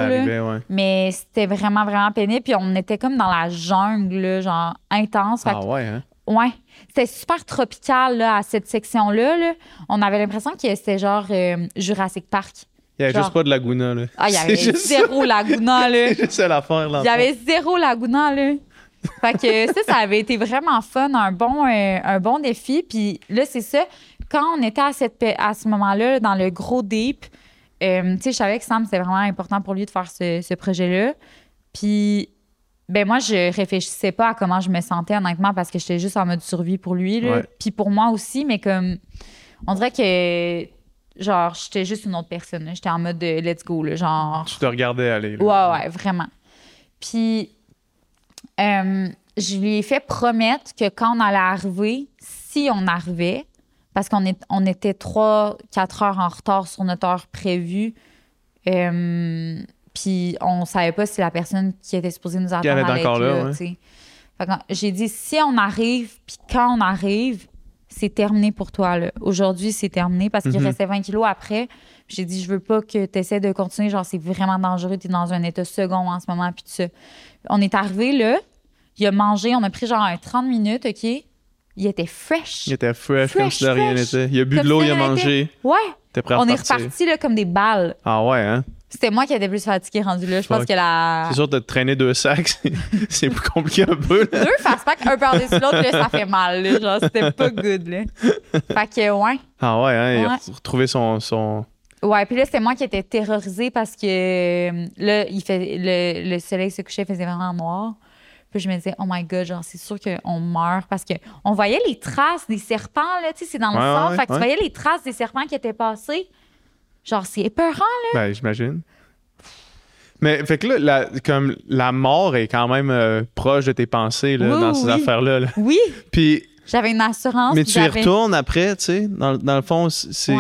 Mais c'était vraiment, vraiment pénible. Puis on était comme dans la jungle, genre intense. Ah ouais, hein? Ouais. C'était super tropical là, à cette section-là. On avait l'impression que c'était genre euh, Jurassic Park. Il n'y avait juste pas de Laguna. Là. Ah, il y avait zéro Laguna. là. C'est juste l'affaire. Il y avait zéro Laguna. Là. Fait que ça, ça avait été vraiment fun, un bon, euh, un bon défi. Puis là, c'est ça. Quand on était à, cette, à ce moment-là, dans le gros deep, euh, tu sais, je savais que Sam, c'était vraiment important pour lui de faire ce, ce projet-là. Puis ben moi, je réfléchissais pas à comment je me sentais, honnêtement, parce que j'étais juste en mode survie pour lui. Puis pour moi aussi, mais comme. On dirait que. Genre, j'étais juste une autre personne. J'étais en mode de let's go. Là, genre. Tu te regardais aller. Ouais, ouais, vraiment. Puis. Euh, je lui ai fait promettre que quand on allait arriver, si on arrivait, parce qu'on est, on était 3-4 heures en retard sur notre heure prévue, euh, puis on savait pas si la personne qui était supposée nous attendre allait encore là. là J'ai dit, si on arrive, puis quand on arrive, c'est terminé pour toi. Aujourd'hui, c'est terminé parce qu'il mhm. restait 20 kilos après. J'ai dit, je veux pas que tu essaies de continuer. Genre, c'est vraiment dangereux. Tu es dans un état second en ce moment. Puis tout ça. On est arrivé là. Il a mangé. On a pris genre un 30 minutes, OK? Il était fresh. Il était fresh, comme si de rien n'était. Il a bu de l'eau, il a mangé. Ouais. on est reparti là, comme des balles. Ah ouais, hein? C'était moi qui étais plus fatiguée rendu là. Je pense que la. C'est sûr de traîner deux sacs, c'est plus compliqué un peu. Deux fast packs, un par-dessus l'autre, ça fait mal. Là. Genre, c'était pas good. Là. Fait que, ouais. Ah ouais, hein, il a retrouvé son. son... Ouais, puis là, c'était moi qui étais terrorisée parce que euh, là, il fait, le, le soleil se couchait, faisait vraiment noir. Puis je me disais, oh my god, genre, c'est sûr qu'on meurt parce qu'on voyait les traces des serpents, là, tu sais, c'est dans le sang. fait que tu voyais les traces des serpents qui étaient passés. Genre, c'est épeurant, là. Ben, j'imagine. Mais fait que là, la, comme la mort est quand même euh, proche de tes pensées là, dans ces affaires-là. Oui. Puis. J'avais une assurance. Mais tu y retournes après, tu sais. Dans, dans, le fond, c'est.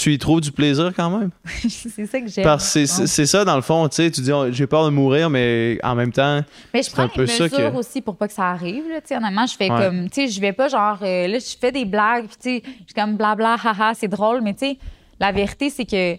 Tu y trouves du plaisir quand même? c'est ça que j'aime. Parce que c'est ça, dans le fond, tu sais. Tu dis, j'ai peur de mourir, mais en même temps. Mais je prends un peu mesures que... aussi pour pas que ça arrive. Là, honnêtement, je fais comme. Tu sais, je vais pas genre. Euh, là, je fais des blagues, puis tu sais, je suis comme blabla, haha, c'est drôle, mais tu sais la vérité, c'est que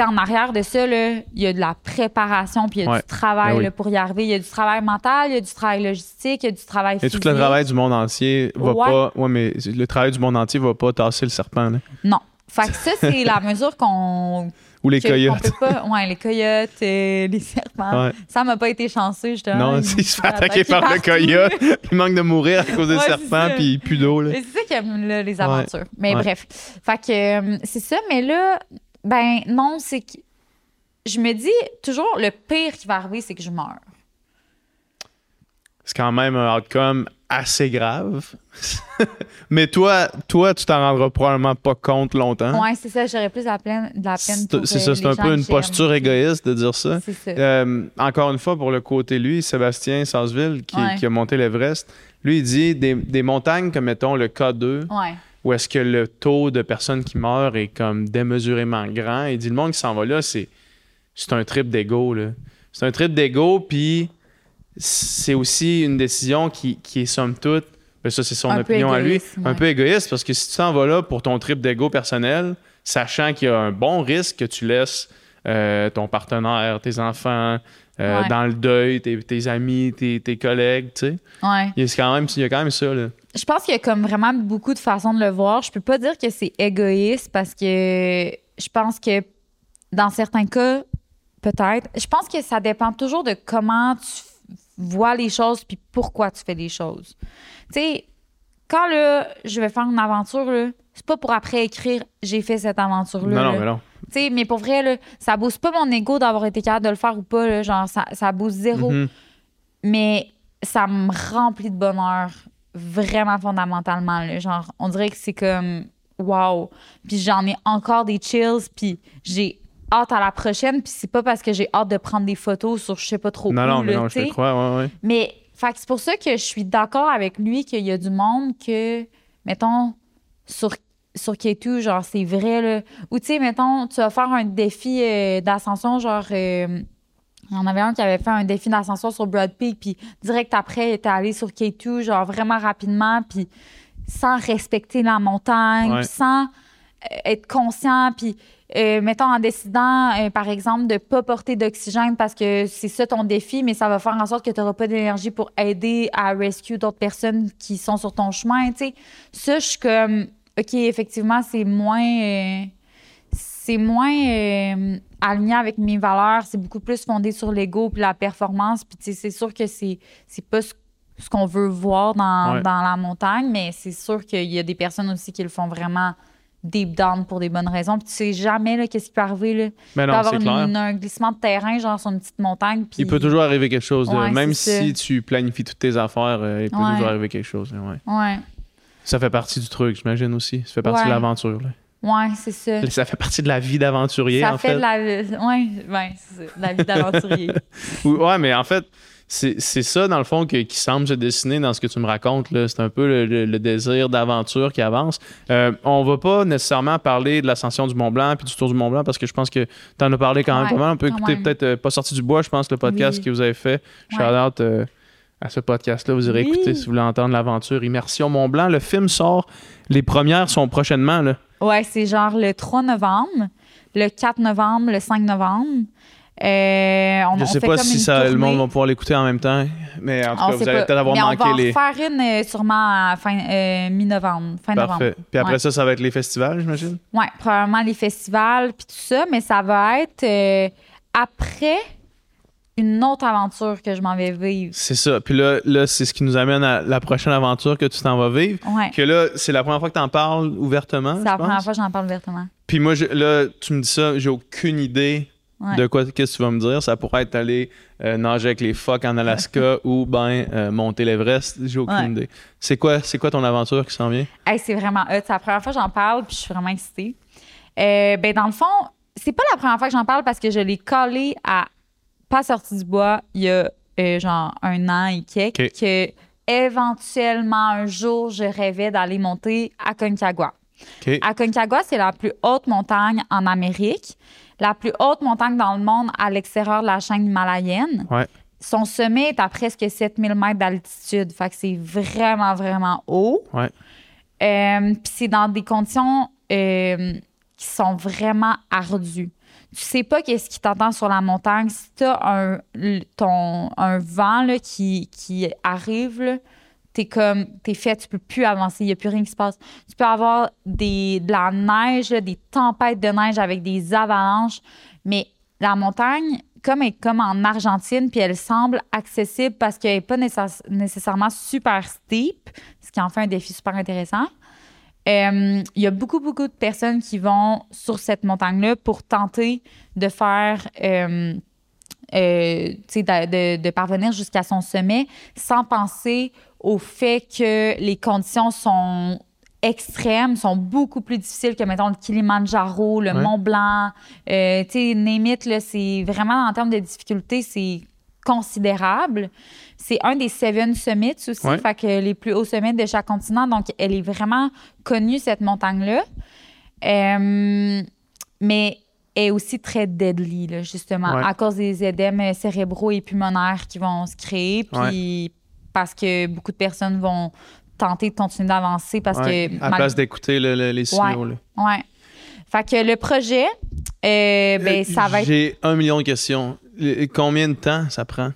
en arrière de ça, il y a de la préparation, puis il y a du travail ben pour y arriver. Il y a du travail mental, il y a du travail logistique, il y a du travail physique. Et tout le travail du monde entier va pas. Ouais, mais le travail du monde entier va pas tasser le serpent. Non. Fait que ça, c'est la mesure qu'on. Ou les coyotes. Pas, ouais, les coyotes, et les serpents. Ça m'a pas été chanceux, justement. Non, s'il se fait attaquer par le coyote, il manque de mourir à cause des serpents, puis plus d'eau. C'est ça qui aime les aventures. Mais bref. Fait que euh, c'est ça, mais là, ben non, c'est que je me dis toujours le pire qui va arriver, c'est que je meurs. C'est quand même un outcome assez grave. Mais toi, toi, tu t'en rendras probablement pas compte longtemps. Oui, c'est ça. J'aurais plus la peine, de la peine C'est ça, c'est un peu une posture égoïste de dire ça. C'est ça. Euh, encore une fois, pour le côté lui, Sébastien Sansville, qui, qui a monté l'Everest, lui, il dit des, des, montagnes comme, mettons, le K2, ouais. où est-ce que le taux de personnes qui meurent est comme démesurément grand. Il dit le monde qui s'en va là, c'est, c'est un trip d'ego. C'est un trip d'ego, puis c'est aussi une décision qui, qui est somme toute, ben ça c'est son opinion à lui, un peu égoïste parce que si tu t'en vas là pour ton trip d'ego personnel, sachant qu'il y a un bon risque que tu laisses euh, ton partenaire, tes enfants, euh, dans le deuil, tes, amis, tes, collègues, tu sais. Il, y a quand même, il y a quand même ça, là. Je pense qu'il y a comme vraiment beaucoup de façons de le voir. Je peux pas dire que c'est égoïste parce que je pense que dans certains cas, peut-être. Je pense que ça dépend toujours de comment tu vois les choses puis pourquoi tu fais des choses. Tu sais, quand là, je vais faire une aventure, là, c'est pas pour après écrire j'ai fait cette aventure-là. Non, non, mais non. Tu sais, mais pour vrai, là, ça booste pas mon ego d'avoir été capable de le faire ou pas. Là, genre, ça, ça booste zéro. Mm-hmm. Mais ça me remplit de bonheur vraiment fondamentalement. Là. Genre, on dirait que c'est comme wow. Puis j'en ai encore des chills, puis j'ai hâte à la prochaine, puis c'est pas parce que j'ai hâte de prendre des photos sur je sais pas trop non, Non, mais non, je te crois, ouais, ouais. Mais c'est pour ça que je suis d'accord avec lui qu'il y a du monde que, mettons, sur sur K2, genre, c'est vrai, là. Ou, tu sais, mettons, tu vas faire un défi euh, d'ascension, genre, euh, il y en avait un qui avait fait un défi d'ascension sur Broad Peak, puis direct après, il était allé sur K2, genre, vraiment rapidement, puis sans respecter la montagne, sans être conscient, puis euh, mettons en décidant, euh, par exemple, de ne pas porter d'oxygène parce que c'est ça ton défi, mais ça va faire en sorte que tu n'auras pas d'énergie pour aider à rescue d'autres personnes qui sont sur ton chemin. sais. Ça, je suis comme, OK, effectivement, c'est moins. Euh, c'est moins aligné avec mes valeurs. C'est beaucoup plus fondé sur l'ego puis la performance. Puis, c'est sûr que c'est, c'est pas ce, qu'on veut voir dans, dans la montagne, mais c'est sûr qu'il y a des personnes aussi qui le font vraiment deep down pour des bonnes raisons. Puis tu sais jamais là, qu'est-ce qui peut arriver. Là. Mais non, c'est clair. un glissement de terrain, genre sur une petite montagne. Il peut toujours arriver quelque chose. même si tu planifies toutes tes affaires, euh, il peut toujours arriver quelque chose. Ouais. ouais. Ça fait partie du truc, j'imagine aussi. Ça fait partie de l'aventure. Ouais, c'est ça. Ça fait partie de la vie d'aventurier, en fait. Ça fait de la, ouais, c'est ça, la vie d'aventurier. ouais, mais en fait, c'est ça, dans le fond, qui semble se dessiner dans ce que tu me racontes. C'est un peu le, désir d'aventure qui avance. Euh, on va pas nécessairement parler de l'ascension du Mont Blanc puis du Tour du Mont Blanc parce que je pense que tu en as parlé quand même pas mal. On peut écouter peut-être euh, Pas sorti du bois, je pense, le podcast que vous avez fait. Shout out euh, à ce podcast-là. Vous irez écouter si vous voulez entendre l'aventure Immersion Mont Blanc. Le film sort. Les premières sont prochainement. Là. Ouais, c'est genre le 3 novembre, le 4 novembre, le 5 novembre. Euh, on, je sais pas si ça, le monde va pouvoir l'écouter en même temps, mais en tout cas, vous allez peut-être avoir manqué les. On va faire une euh, sûrement à fin, euh, mi-novembre, fin Parfait. Puis après ça, ça va être les festivals, j'imagine? Oui, probablement les festivals, puis tout ça, mais ça va être euh, après une autre aventure que je m'en vais vivre. C'est ça. Puis là, là c'est ce qui nous amène à la prochaine aventure que tu t'en vas vivre. Ouais. Que là, c'est la première fois que tu en parles ouvertement. C'est la première fois que j'en parle ouvertement. Puis moi, là, tu me dis ça, j'ai aucune idée de quoi qu'est-ce que tu vas me dire? Ça pourrait être aller euh, nager avec les phoques en Alaska ou ben euh, monter l'Everest. J'ai aucune idée. C'est quoi, c'est quoi ton aventure qui s'en vient? c'est vraiment C'est la première fois que j'en parle puis je suis vraiment excitée. Euh, ben, dans le fond, c'est pas la première fois que j'en parle parce que je l'ai collé à Pas sorti du bois il y a genre un an et quelques que éventuellement un jour je rêvais d'aller monter à Concagua. Aconcagua, c'est la plus haute montagne en Amérique la plus haute montagne dans le monde à l'extérieur de la chaîne himalayenne. Son sommet est à presque 7000 mètres d'altitude. Fait que c'est vraiment, vraiment haut. Ouais. Euh, puis c'est dans des conditions euh, qui sont vraiment ardues. Tu sais pas qu'est-ce qui t'attend sur la montagne. Si tu as un, ton, un vent là, qui, qui arrive, t'es comme, t'es fait, tu peux plus avancer, il n'y a plus rien qui se passe. Tu peux avoir de la neige, des tempêtes de neige avec des avalanches, mais la montagne, comme est comme en Argentine, puis elle semble accessible parce qu'elle n'est pas nécessairement super steep, ce qui en fait un défi super intéressant. Euh, il y a beaucoup, beaucoup de personnes qui vont sur cette montagne-là pour tenter de faire, euh, euh, de, parvenir jusqu'à son sommet sans penser au fait que les conditions sont extrêmes, sont beaucoup plus difficiles que, mettons, le Kilimanjaro, le Mont Blanc. Euh, tu sais, Némit, c'est vraiment en termes de difficulté, c'est considérable. C'est un des Seven Summits aussi, fait que les plus hauts sommets de chaque continent. Donc, elle est vraiment connue, cette montagne-là. Euh, mais elle est aussi très deadly, justement, à cause des édèmes cérébraux et pulmonaires qui vont se créer. Puis parce que beaucoup de personnes vont tenter de continuer d'avancer parce que. À place d'écouter les signaux. Oui. Ouais. Fait que le projet, euh, ben, ça va être. J'ai un million de questions. Combien de temps ça prend?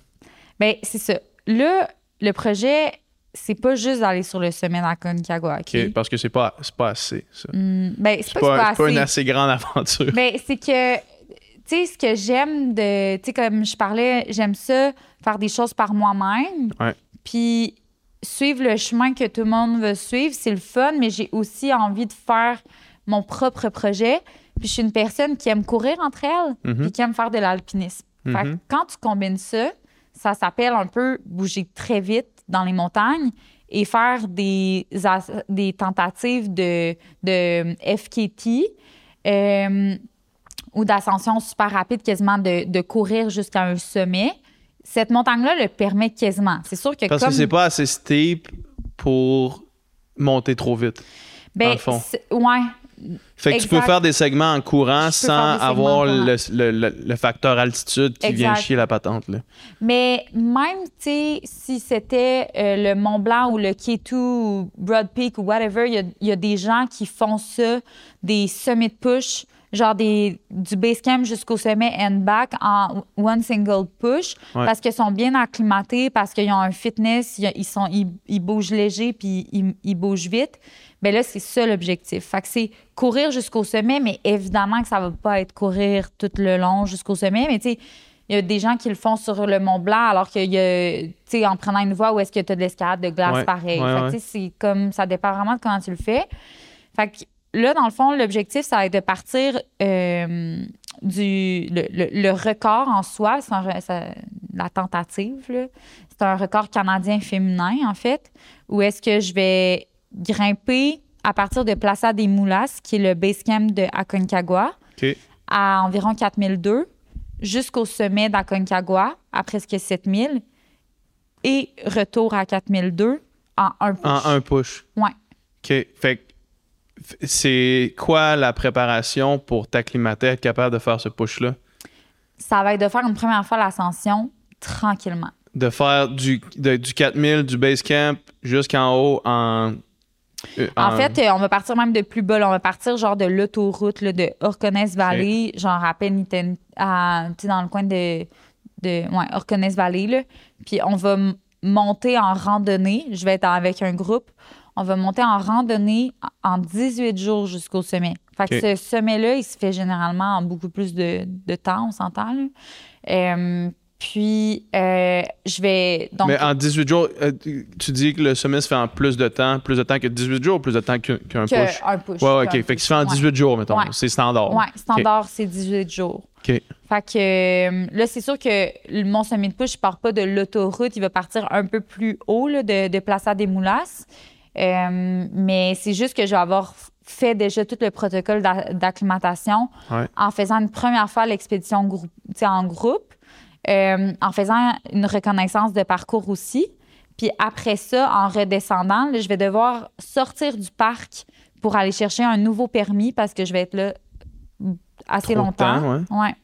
Ben, c'est ça. Là, le projet, c'est pas juste d'aller sur le sommet d'Aconcagua. OK, parce que c'est pas, pas assez, ça. Ben, c'est pas, pas, pas, une assez grande aventure. Ben, c'est que, tu sais, ce que j'aime de. Tu sais, comme je parlais, j'aime ça, faire des choses par moi-même. Ouais. Puis suivre le chemin que tout le monde veut suivre, c'est le fun, mais j'ai aussi envie de faire mon propre projet. Puis je suis une personne qui aime courir entre elles, mhm. qui aime faire de l'alpinisme. Mhm. quand tu combines ça, ça s'appelle un peu bouger très vite dans les montagnes et faire des, des tentatives de, de FKT euh, ou d'ascension super rapide, quasiment de, de courir jusqu'à un sommet cette montagne-là le permet quasiment. C'est sûr que Parce que c'est pas assez steep pour monter trop vite. Ben, dans le fond. Ouais. Fait que tu peux faire des segments en courant sans avoir le, le, facteur altitude qui vient chier la patente. Là. Mais même, tu sais, si c'était euh, le Mont Blanc ou le K2 ou Broad Peak ou whatever, il y, y, a des gens qui font ça, des summit push genre des, du base camp jusqu'au sommet and back en one single push parce qu'ils sont bien acclimatés, parce qu'ils ont un fitness, ils, sont, ils, bougent léger puis ils, bougent vite. Bien là, c'est ça l'objectif. Fait que c'est courir jusqu'au sommet, mais évidemment que ça va pas être courir tout le long jusqu'au sommet. Mais tu sais, il y a des gens qui le font sur le Mont Blanc alors a, tu sais, en prenant une voie où est-ce que tu as de l'escalade de glace pareil. fait que, c'est comme, ça dépend vraiment de comment tu le fais. Fait que là, dans le fond, l'objectif, ça va être de partir euh, du le, record en soi, c'est la tentative. C'est un record canadien féminin, en fait, où est-ce que je vais grimper à partir de Plaza des Moulas, qui est le base camp de Aconcagua, à environ 4002, jusqu'au sommet d'Aconcagua, à presque 7000, et retour à 4002 en un push. En un push. Ouais. OK. Fait c'est quoi la préparation pour t'acclimater, être capable de faire ce push-là? Ça va être de faire une première fois l'ascension tranquillement. De faire du, du 4000, du base camp jusqu'en haut en, euh, en. fait, euh, on va partir même de plus bas. On va partir genre de l'autoroute de Orcones Valley, genre à Peniten, dans le coin de, de ouais, Valley. Là. Puis on va monter en randonnée. Je vais être avec un groupe on va monter en randonnée en 18 jours jusqu'au sommet. Fait que ce sommet-là, il se fait généralement en beaucoup plus de, temps, on s'entend. Euh, puis, euh, je vais. Donc, Mais en 18 jours, euh, tu dis que le sommet se fait en plus de temps, plus de temps que 18 jours ou plus de temps qu'un push? Un push. Ouais, OK. Fait qu'il se fait en 18 jours, mettons. C'est standard. Ouais, standard, c'est 18 jours. OK. Fait que là, c'est sûr que mon sommet de push, il part pas de l'autoroute, il va partir un peu plus haut de, de Plaza des Moulas. Euh, mais c'est juste que je vais avoir fait déjà tout le protocole d'acclimatation en faisant une première fois l'expédition en groupe, euh, en faisant une reconnaissance de parcours aussi. Puis après ça, en redescendant, je vais devoir sortir du parc pour aller chercher un nouveau permis parce que je vais être là assez longtemps. ouais.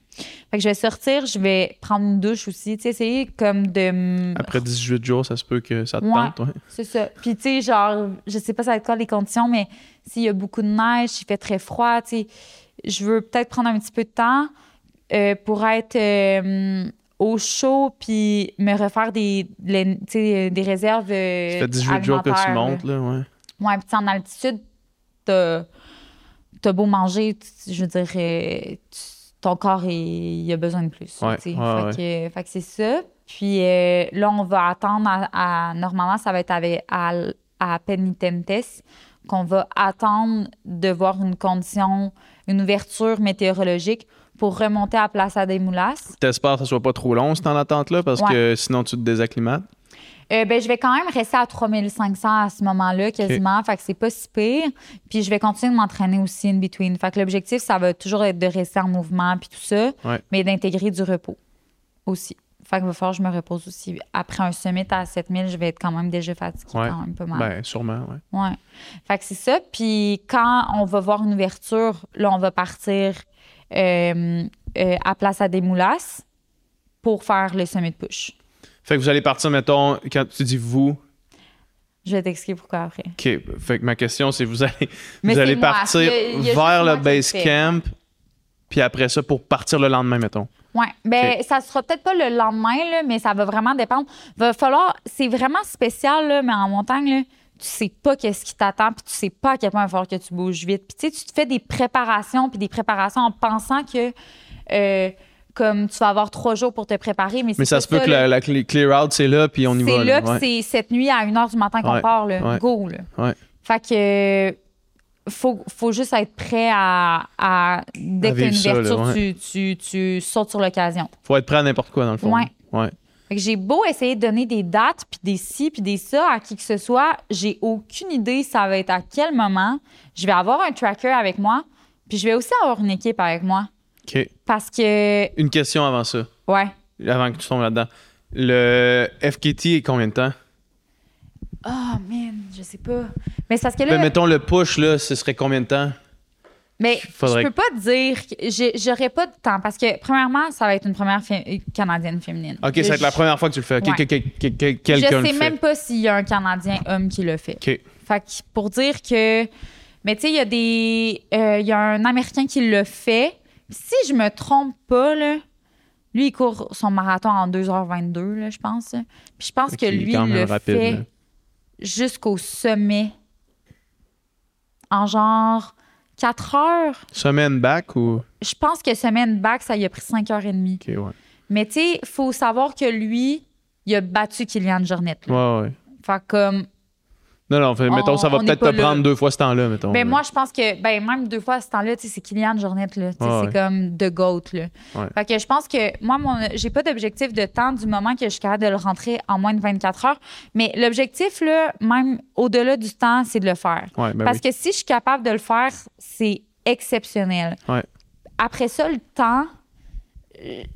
Fait que je vais sortir, je vais prendre une douche aussi. Tu sais, essayer comme de. Après 18 jours, ça se peut que ça te tente, ouais. C'est ça. Puis, tu sais, genre, je sais pas ça va être quoi les conditions, mais s'il y a beaucoup de neige, il fait très froid, tu sais, je veux peut-être prendre un petit peu de temps euh, pour être euh, au chaud puis me refaire des, des réserves. Euh, ça fait 18 jours que tu montes, là, ouais. Ouais, puis en altitude, t'as as beau manger, je veux dire, ton corps, il, a besoin de plus. Ouais, fait, que, c'est ça. Puis euh, là, on va attendre à, Normalement, ça va être avec, à, à Penitentes qu'on va attendre de voir une condition, une ouverture météorologique pour remonter à Plaza des Moulas. T'espères que ça soit pas trop long, cette en attente-là, parce que sinon, tu te désacclimates? Euh, ben, je vais quand même rester à 3500 à ce moment-là, quasiment. Fait que c'est pas si pire. Puis je vais continuer de m'entraîner aussi in between. Fait que l'objectif, ça va toujours être de rester en mouvement puis tout ça, mais d'intégrer du repos aussi. Fait qu'il va falloir que je me repose aussi. Après un summit à 7000, je vais être quand même déjà fatiguée quand même pas mal. Ben, sûrement, ouais. Ouais. Fait que c'est ça. Puis quand on va voir une ouverture, là, on va partir euh, euh, à Place à des Moulas pour faire le summit push. Fait que vous allez partir, mettons, quand tu dis vous. Je vais t'expliquer pourquoi après. OK. Fait que ma question, c'est vous allez, vous allez partir vers le base camp, puis après ça, pour partir le lendemain, mettons. Oui. Ben, ça sera peut-être pas le lendemain, là, mais ça va vraiment dépendre. Va falloir. C'est vraiment spécial, là, mais en montagne, là, tu sais pas qu'est-ce qui t'attend, puis tu sais pas à quel point il va falloir que tu bouges vite. Puis tu sais, tu te fais des préparations, puis des préparations en pensant que. Euh, comme tu vas avoir trois jours pour te préparer. Mais, mais ça se peut que la, clear out, c'est là, puis on y va. C'est là, que c'est cette nuit à 1h du matin qu'on part, là. Go, là. Fait que faut, faut juste être prêt à, à dès qu'il y a une ouverture, tu, tu, tu, sautes sur l'occasion. Faut être prêt à n'importe quoi, dans le fond. Ouais. ouais. j'ai beau essayer de donner des dates, puis des ci, puis des ça à qui que ce soit, j'ai aucune idée ça va être à quel moment. Je vais avoir un tracker avec moi, puis je vais aussi avoir une équipe avec moi. Parce que. Une question avant ça. Ouais. Avant que tu tombes là-dedans. Le FKT est combien de temps? Oh, man, je sais pas. Mais c'est parce que là. Mais mettons le push, là, ce serait combien de temps? Mais je peux pas dire que j'aurais pas de temps parce que, premièrement, ça va être une première Canadienne féminine. OK, ça va être la première fois que tu le fais. je sais même pas s'il y a un Canadien homme qui le fait. OK. Fait que pour dire que. Mais tu sais, il y a des. Euh, il y a un Américain qui le fait. Si je me trompe pas, là, lui, il court son marathon en 2h22, là, je pense. Puis je pense que lui, il le fait jusqu'au sommet. En genre 4 heures. Semaine back ou? Je pense que semaine back, ça y a pris 5h30. OK, ouais. Mais tu sais, il faut savoir que lui, il a battu Kylian Jornet. Ouais, ouais. Fait comme non, non, mettons, ça va peut-être te prendre deux fois ce temps-là, mettons. Ben, moi, je pense que, ben, même deux fois ce temps-là, c'est Kylian Jornet, là. c'est comme The GOAT, là. Fait que je pense que, moi, mon, j'ai pas d'objectif de temps du moment que je suis capable de le rentrer en moins de 24 heures. Mais l'objectif, là, même au-delà du temps, c'est de le faire. Ben Parce que si je suis capable de le faire, c'est exceptionnel. Après ça, le temps,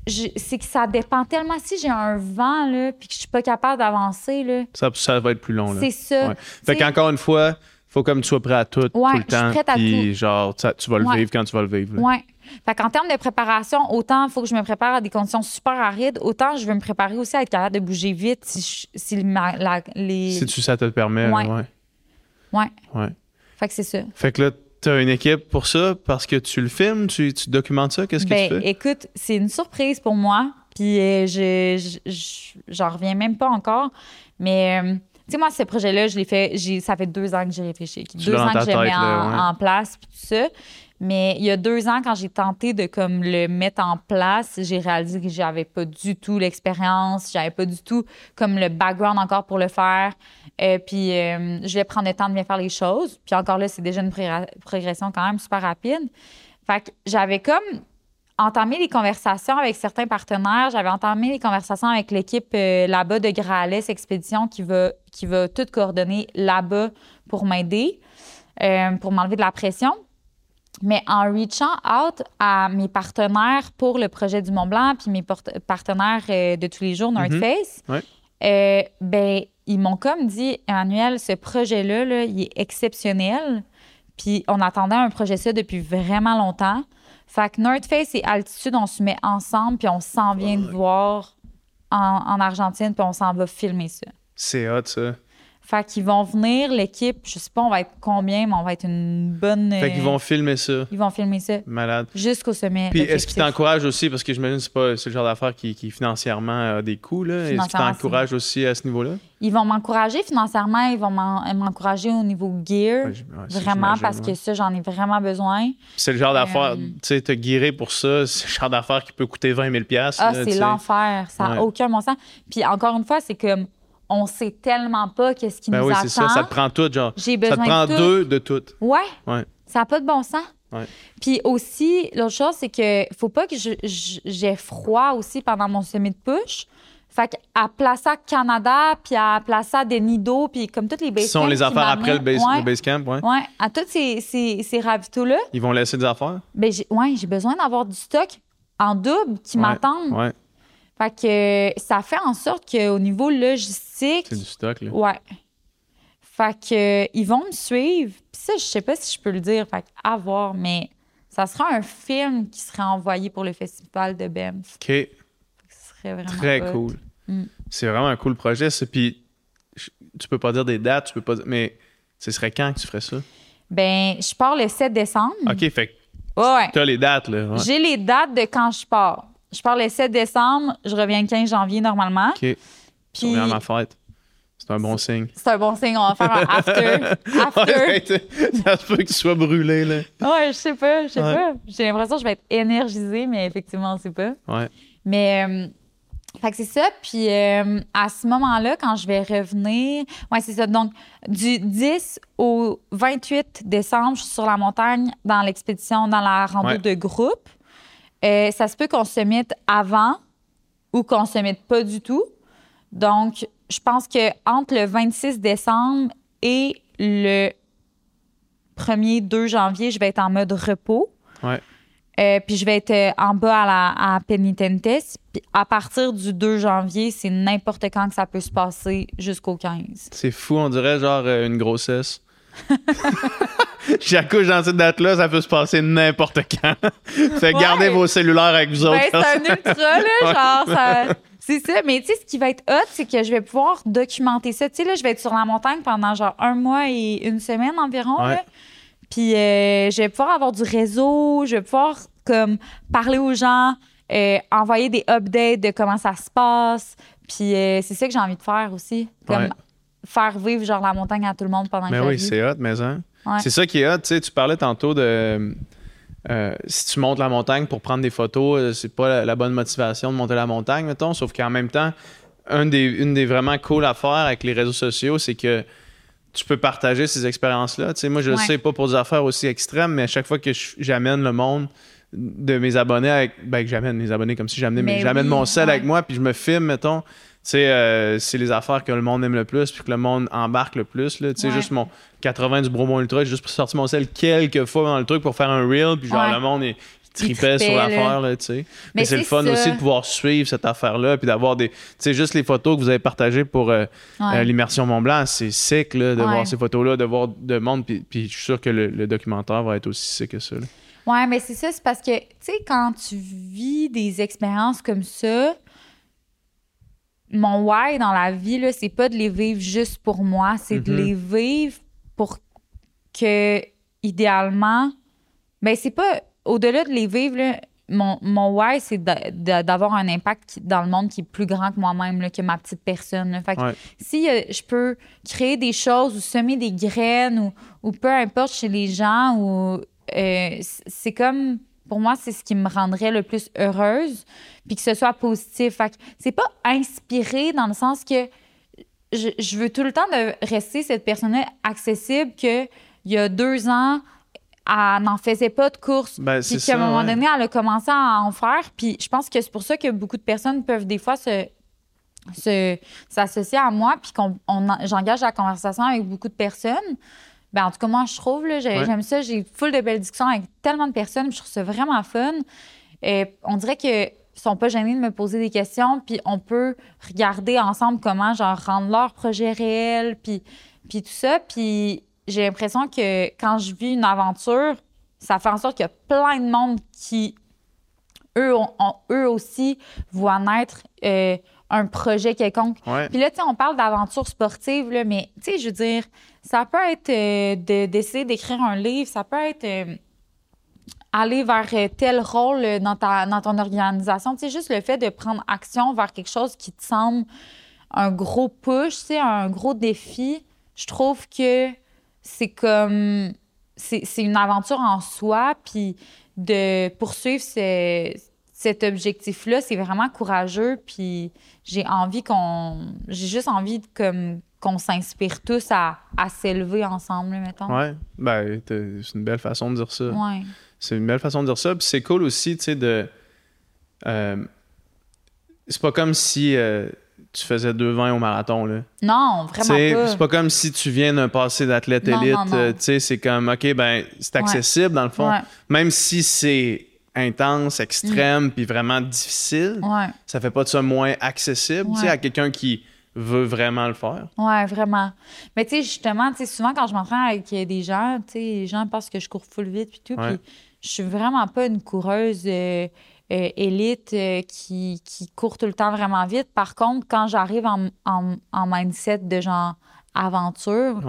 c'est que ça dépend tellement. Si j'ai un vent, là, puis que je suis pas capable d'avancer, là. Ça, ça va être plus long, là. C'est ça. Fait qu'encore une fois, faut comme tu sois prêt à tout, tout le temps. Puis, genre, tu vas le vivre quand tu vas le vivre. Ouais. Fait qu'en termes de préparation, autant il faut que je me prépare à des conditions super arides, autant je veux me préparer aussi à être capable de bouger vite si, si les... Si tu, ça te le permet. Ouais. ouais. Ouais. ouais. Fait que c'est ça. Fait que là, tu as une équipe pour ça parce que tu le filmes, tu, documentes ça? Qu'est-ce que tu ben, fais? Écoute, c'est une surprise pour moi. Puis euh, je, j'en reviens même pas encore. Mais euh, tu sais, moi, ce projet-là, je l'ai fait. ça fait deux ans que j'ai réfléchi. deux ans que j'ai mis en, place, puis tout ça. Mais il y a deux ans, quand j'ai tenté de comme le mettre en place, j'ai réalisé que j'avais pas du tout l'expérience, j'avais pas du tout comme le background encore pour le faire. Euh, puis euh, je vais prendre le temps de bien faire les choses. Puis encore là, c'est déjà une progression quand même super rapide. Fait que j'avais comme entamé les conversations avec certains partenaires. J'avais entamé les conversations avec l'équipe euh, là-bas de Graales Expédition qui va, qui tout coordonner là-bas pour m'aider, pour m'enlever de la pression. Mais en reachant out à mes partenaires pour le projet du Mont Blanc, puis mes partenaires de tous les jours, North mm-hmm. Face, ben, ils m'ont comme dit, Emmanuel, ce projet-là, là, il est exceptionnel. Puis on attendait un projet ça depuis vraiment longtemps. Fait que North Face et Altitude, on se met ensemble, puis on s'en vient de voir en, en Argentine, puis on s'en va filmer ça. C'est hot, ça. Fait qu'ils vont venir, l'équipe, je sais pas, on va être combien, mais on va être une bonne. Fait qu'ils vont filmer ça. Ils vont filmer ça. Malade. Jusqu'au sommet. Puis est-ce qu'ils t'encouragent aussi, parce que j'imagine que c'est pas le genre d'affaire qui, qui, financièrement a des coûts, là. Est-ce qu'ils t'encouragent aussi à ce niveau-là? Ils vont m'encourager financièrement, ils vont m'encourager au niveau gear. vraiment, parce que ça, j'en ai vraiment besoin. C'est le genre d'affaire, euh, tu sais, te guérir pour ça, c'est le genre d'affaire qui peut coûter 20 000 Ah, c'est l'enfer. Ça n'a aucun bon sens. Puis encore une fois, c'est comme on sait tellement pas qu'est-ce qui ben nous oui, attend. Ça. ça te prend tout, genre. J'ai besoin ça te prend deux de tout. Ouais. ouais. Ça n'a pas de bon sens. Ouais. Puis aussi, l'autre chose, c'est que faut pas que j'ai froid aussi pendant mon semi de push. Fait qu'à Plaza Canada, puis à Plaza des Nido, puis comme toutes les base Ce sont les affaires après le base, le base, camp, ouais. Ouais, à tous ces, ces, ces ravitaux-là. Ils vont laisser des affaires? Ben, ouais, j'ai besoin d'avoir du stock en double qui m'attendent. Ouais. Fait que ça fait en sorte qu'au niveau logistique. C'est du stock, là. Ouais. Fait que ils vont me suivre. Puis ça, je sais pas si je peux le dire. Fait à voir, mais ça sera un film qui sera envoyé pour le festival de Banff. OK. Ce serait vraiment Très cool. Mm. C'est vraiment un cool projet, ça. Puis tu peux pas dire des dates, tu peux pas mais ce serait quand que tu ferais ça? Ben, je pars le 7 décembre. OK, fait que ouais. tu as les dates, là. J'ai les dates de quand je pars. Je pars le 7 décembre, je reviens le 15 janvier normalement. OK. Puis. À ma fête. C'est un bon signe. C'est un bon signe. On va faire un after. after. ça se peut que tu sois brûlé, là. Ouais, je sais pas. Je sais pas. J'ai l'impression que je vais être énergisée, mais effectivement, on sait pas. Ouais. Mais. Euh, fait que c'est ça. Puis euh, à ce moment-là, quand je vais revenir, ouais, c'est ça. Donc, du 10 au 28 décembre, je suis sur la montagne dans l'expédition, dans la rando de groupe. Euh, ça se peut qu'on se mette avant ou qu'on se mette pas du tout. Donc, je pense que entre le 26 décembre et le 1er 2 janvier, je vais être en mode repos. Ouais. Euh, puis je vais être euh, en bas à, la, à Penitentes. Puis à partir du 2 janvier, c'est n'importe quand que ça peut se passer jusqu'au 15. C'est fou, on dirait genre une grossesse. J'accouche dans cette date-là, ça peut se passer n'importe quand. fait garder vos cellulaires avec vous autres. Ben, c'est un ultra, là, genre, ça... C'est ça, mais tu sais, ce qui va être hot, c'est que je vais pouvoir documenter ça. Tu sais, là, je vais être sur la montagne pendant genre un mois et une semaine environ, Puis euh, je vais pouvoir avoir du réseau, je vais pouvoir, comme, parler aux gens, euh, envoyer des updates de comment ça se passe. Puis euh, c'est ça que j'ai envie de faire aussi. Comme faire vivre genre la montagne à tout le monde pendant mais que oui, c'est hot, mais hein. C'est ça qui est hot. Tu sais, tu parlais tantôt de. Euh, si tu montes la montagne pour prendre des photos, c'est pas la, bonne motivation de monter la montagne, mettons. Sauf qu'en même temps, un des, une des vraiment cool affaires avec les réseaux sociaux, c'est que tu peux partager ces expériences-là. Tu sais, moi, je ne sais pas pour des affaires aussi extrêmes, mais à chaque fois que j'amène le monde de mes abonnés avec. Ben, que j'amène mes abonnés comme si j'amenais j'amène mon sel avec moi, puis je me filme, mettons. Tu sais, euh, c'est les affaires que le monde aime le plus, puis que le monde embarque le plus. Tu sais, juste mon 80 du Bromont Ultra, j'ai juste sorti mon sel quelques fois dans le truc pour faire un reel, puis genre, le monde est tripait sur l'affaire, là, tu sais. Mais, c'est le fun aussi de pouvoir suivre cette affaire-là, puis d'avoir des... Tu sais, juste les photos que vous avez partagées pour euh, euh, l'immersion Mont-Blanc, c'est sick, là, de voir ces photos-là, de voir de monde, puis, puis je suis sûr que le, documentaire va être aussi sick que ça, là. Ouais, mais c'est ça, c'est parce que, tu sais, quand tu vis des expériences comme ça, mon why dans la vie, là, c'est pas de les vivre juste pour moi, c'est de mm-hmm. les vivre pour que, idéalement, ben, c'est pas, au-delà de les vivre, là, mon, mon why, c'est d'avoir un impact dans le monde qui est plus grand que moi-même, que ma petite personne. Fait que si euh, je peux créer des choses ou semer des graines ou, ou peu importe chez les gens ou euh, c'est comme pour moi, c'est ce qui me rendrait le plus heureuse, puis que ce soit positif. Fait c'est pas inspiré dans le sens que je, veux tout le temps de rester cette personne accessible que il y a deux ans, elle n'en faisait pas de course. Ben, puis qu'à un moment donné, elle a commencé à en faire. Puis je pense que c'est pour ça que beaucoup de personnes peuvent des fois se s'associer à moi, puis qu'on j'engage la conversation avec beaucoup de personnes. Ben, en tout cas, moi, je trouve, j'aime ça. J'ai full de belles discussions avec tellement de personnes. Je trouve ça vraiment fun. Et on dirait qu'ils sont pas gênés de me poser des questions. Puis on peut regarder ensemble comment, genre, rendre leur projet réel. Puis, puis tout ça. Puis j'ai l'impression que quand je vis une aventure, ça fait en sorte qu'il y a plein de monde qui, eux, ont, eux aussi, voient naître euh, un projet quelconque. Puis là, tu sais, on parle d'aventure sportive, là, mais tu sais, je veux dire, ça peut être euh, d'essayer d'écrire un livre, ça peut être euh, aller vers euh, tel rôle dans, ta, dans ton organisation. Tu sais, juste le fait de prendre action vers quelque chose qui te semble un gros push, tu sais, un gros défi, je trouve que c'est comme... C'est une aventure en soi, puis de poursuivre cet objectif-là, c'est vraiment courageux, puis j'ai envie qu'on. J'ai juste envie comme qu'on s'inspire tous à, à s'élever ensemble, mettons. Ouais, ben, c'est une belle façon de dire ça. Ouais. C'est une belle façon de dire ça. Puis c'est cool aussi, tu sais, de. Euh, c'est pas comme si euh, tu faisais deux vins au marathon, là. Non, vraiment pas. C'est pas comme si tu viens d'un passé d'athlète élite. Euh, tu sais, c'est comme, OK, ben, c'est accessible dans le fond. Même si c'est intense, extrême, mm. puis vraiment difficile, ça fait pas de ça moins accessible à quelqu'un qui veut vraiment le faire. Ouais, vraiment. Mais tu sais, justement, tu sais, souvent quand je m'entraîne avec des gens, tu sais, les gens pensent que je cours full vite puis tout, puis je suis vraiment pas une coureuse euh, euh, élite euh, qui, qui court tout le temps vraiment vite. Par contre, quand j'arrive en, en, mindset de genre aventure,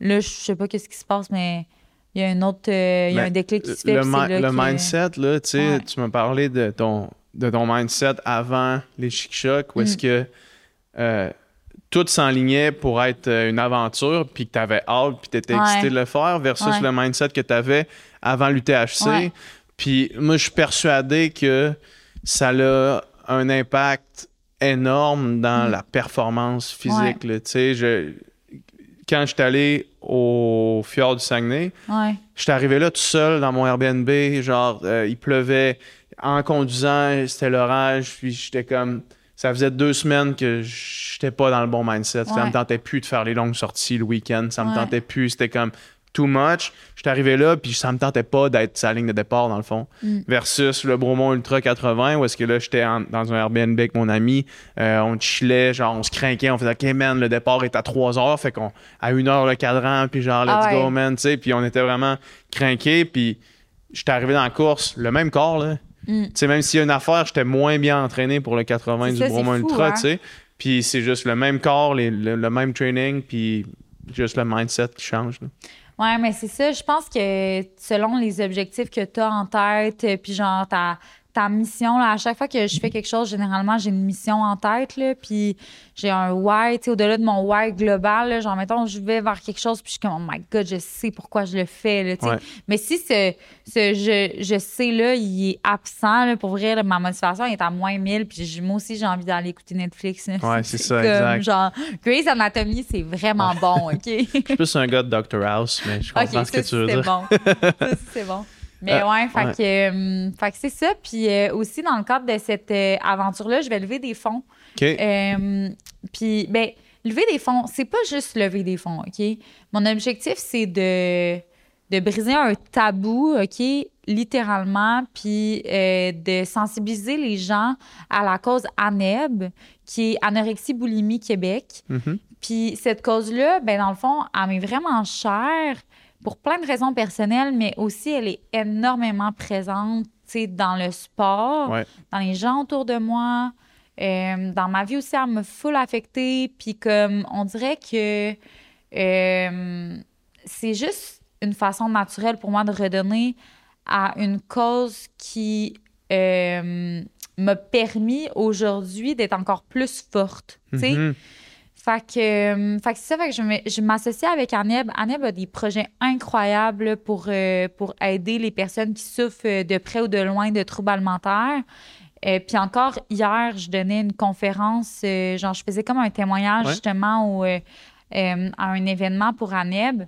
là, je sais pas qu'est-ce qui se passe, mais il y a un autre, il y a un ben, déclic qui se fait. Le, le mindset, là, tu sais, tu m'as parlé de ton, de ton mindset avant les chic-chocs, où est-ce mm. que tout s'enlignait pour être euh, une aventure, puis que tu avais hâte, puis tu étais excité de le faire, versus le mindset que tu avais avant l'UTHC. Puis moi, je suis persuadé que ça a un impact énorme dans mm. la performance physique. Tu sais, je, quand je suis allé au fjord du Saguenay, je suis arrivé là tout seul dans mon Airbnb, genre, euh, il pleuvait en conduisant, c'était l'orage, puis j'étais comme ça faisait deux semaines que j'étais pas dans le bon mindset. Ça me tentait plus de faire les longues sorties le week-end. Ça me tentait plus. C'était comme too much. J'étais arrivé là, puis ça me tentait pas d'être sa ligne de départ, dans le fond. Mm. Versus le Bromont Ultra 80, où est-ce que là, j'étais dans un Airbnb avec mon ami. Euh, on chillait, genre, on se craquait, on faisait, OK, man, le départ est à 3 heures. Fait qu'on, à 1 heure le cadran, puis genre, let's ah go, man, tu sais. Puis on était vraiment craqués, puis j'étais arrivé dans la course, le même corps, là. Mm. Tu sais, même s'il y a une affaire, j'étais moins bien entraîné pour le 80 du Bromont Ultra, hein? tu sais. Puis c'est juste le même corps, le, même training, puis juste le mindset qui change. Là. Ouais, mais c'est ça. Je pense que selon les objectifs que tu as en tête, euh, puis genre ta, ta mission, là, à chaque fois que je fais quelque chose, généralement, j'ai une mission en tête, là, puis j'ai un why, au-delà de mon why global, là, genre, mettons, je vais vers quelque chose, puis je suis comme, oh my God, je sais pourquoi je le fais, là, tu sais. Mais si ce, ce je, je sais, là, il est absent, là, pour vrai, ma motivation est à moins 1000, puis moi aussi, j'ai envie d'aller écouter Netflix. Ouais, c'est ça, exact. Genre, Grey's Anatomy, c'est vraiment bon, OK? je suis plus un gars de Dr. House, mais je comprends ce que tu veux dire. Bon. c'est bon. Mais euh, ouais, fait que, euh, fait que c'est ça. Puis euh, aussi, dans le cadre de cette aventure-là, je vais lever des fonds. OK. puis, ben, lever des fonds, c'est pas juste lever des fonds, OK? Mon objectif, c'est de, de briser un tabou, OK? Littéralement, puis de sensibiliser les gens à la cause ANEB, qui est Anorexie Boulimie Québec. Mm-hmm. Puis cette cause-là, ben dans le fond, elle m'est vraiment chère pour plein de raisons personnelles, mais aussi elle est énormément présente dans le sport, dans les gens autour de moi. Euh, dans ma vie aussi, elle me full affectée. Puis comme on dirait que euh, c'est juste une façon naturelle pour moi de redonner à une cause qui euh, m'a permis aujourd'hui d'être encore plus forte. Mm fait que, euh, fait que c'est ça, fait que je m'associe avec Aneb. Aneb a des projets incroyables pour, euh, pour aider les personnes qui souffrent de près ou de loin de troubles alimentaires. Euh, puis encore, hier, je donnais une conférence, genre, je faisais comme un témoignage justement à un événement pour Aneb.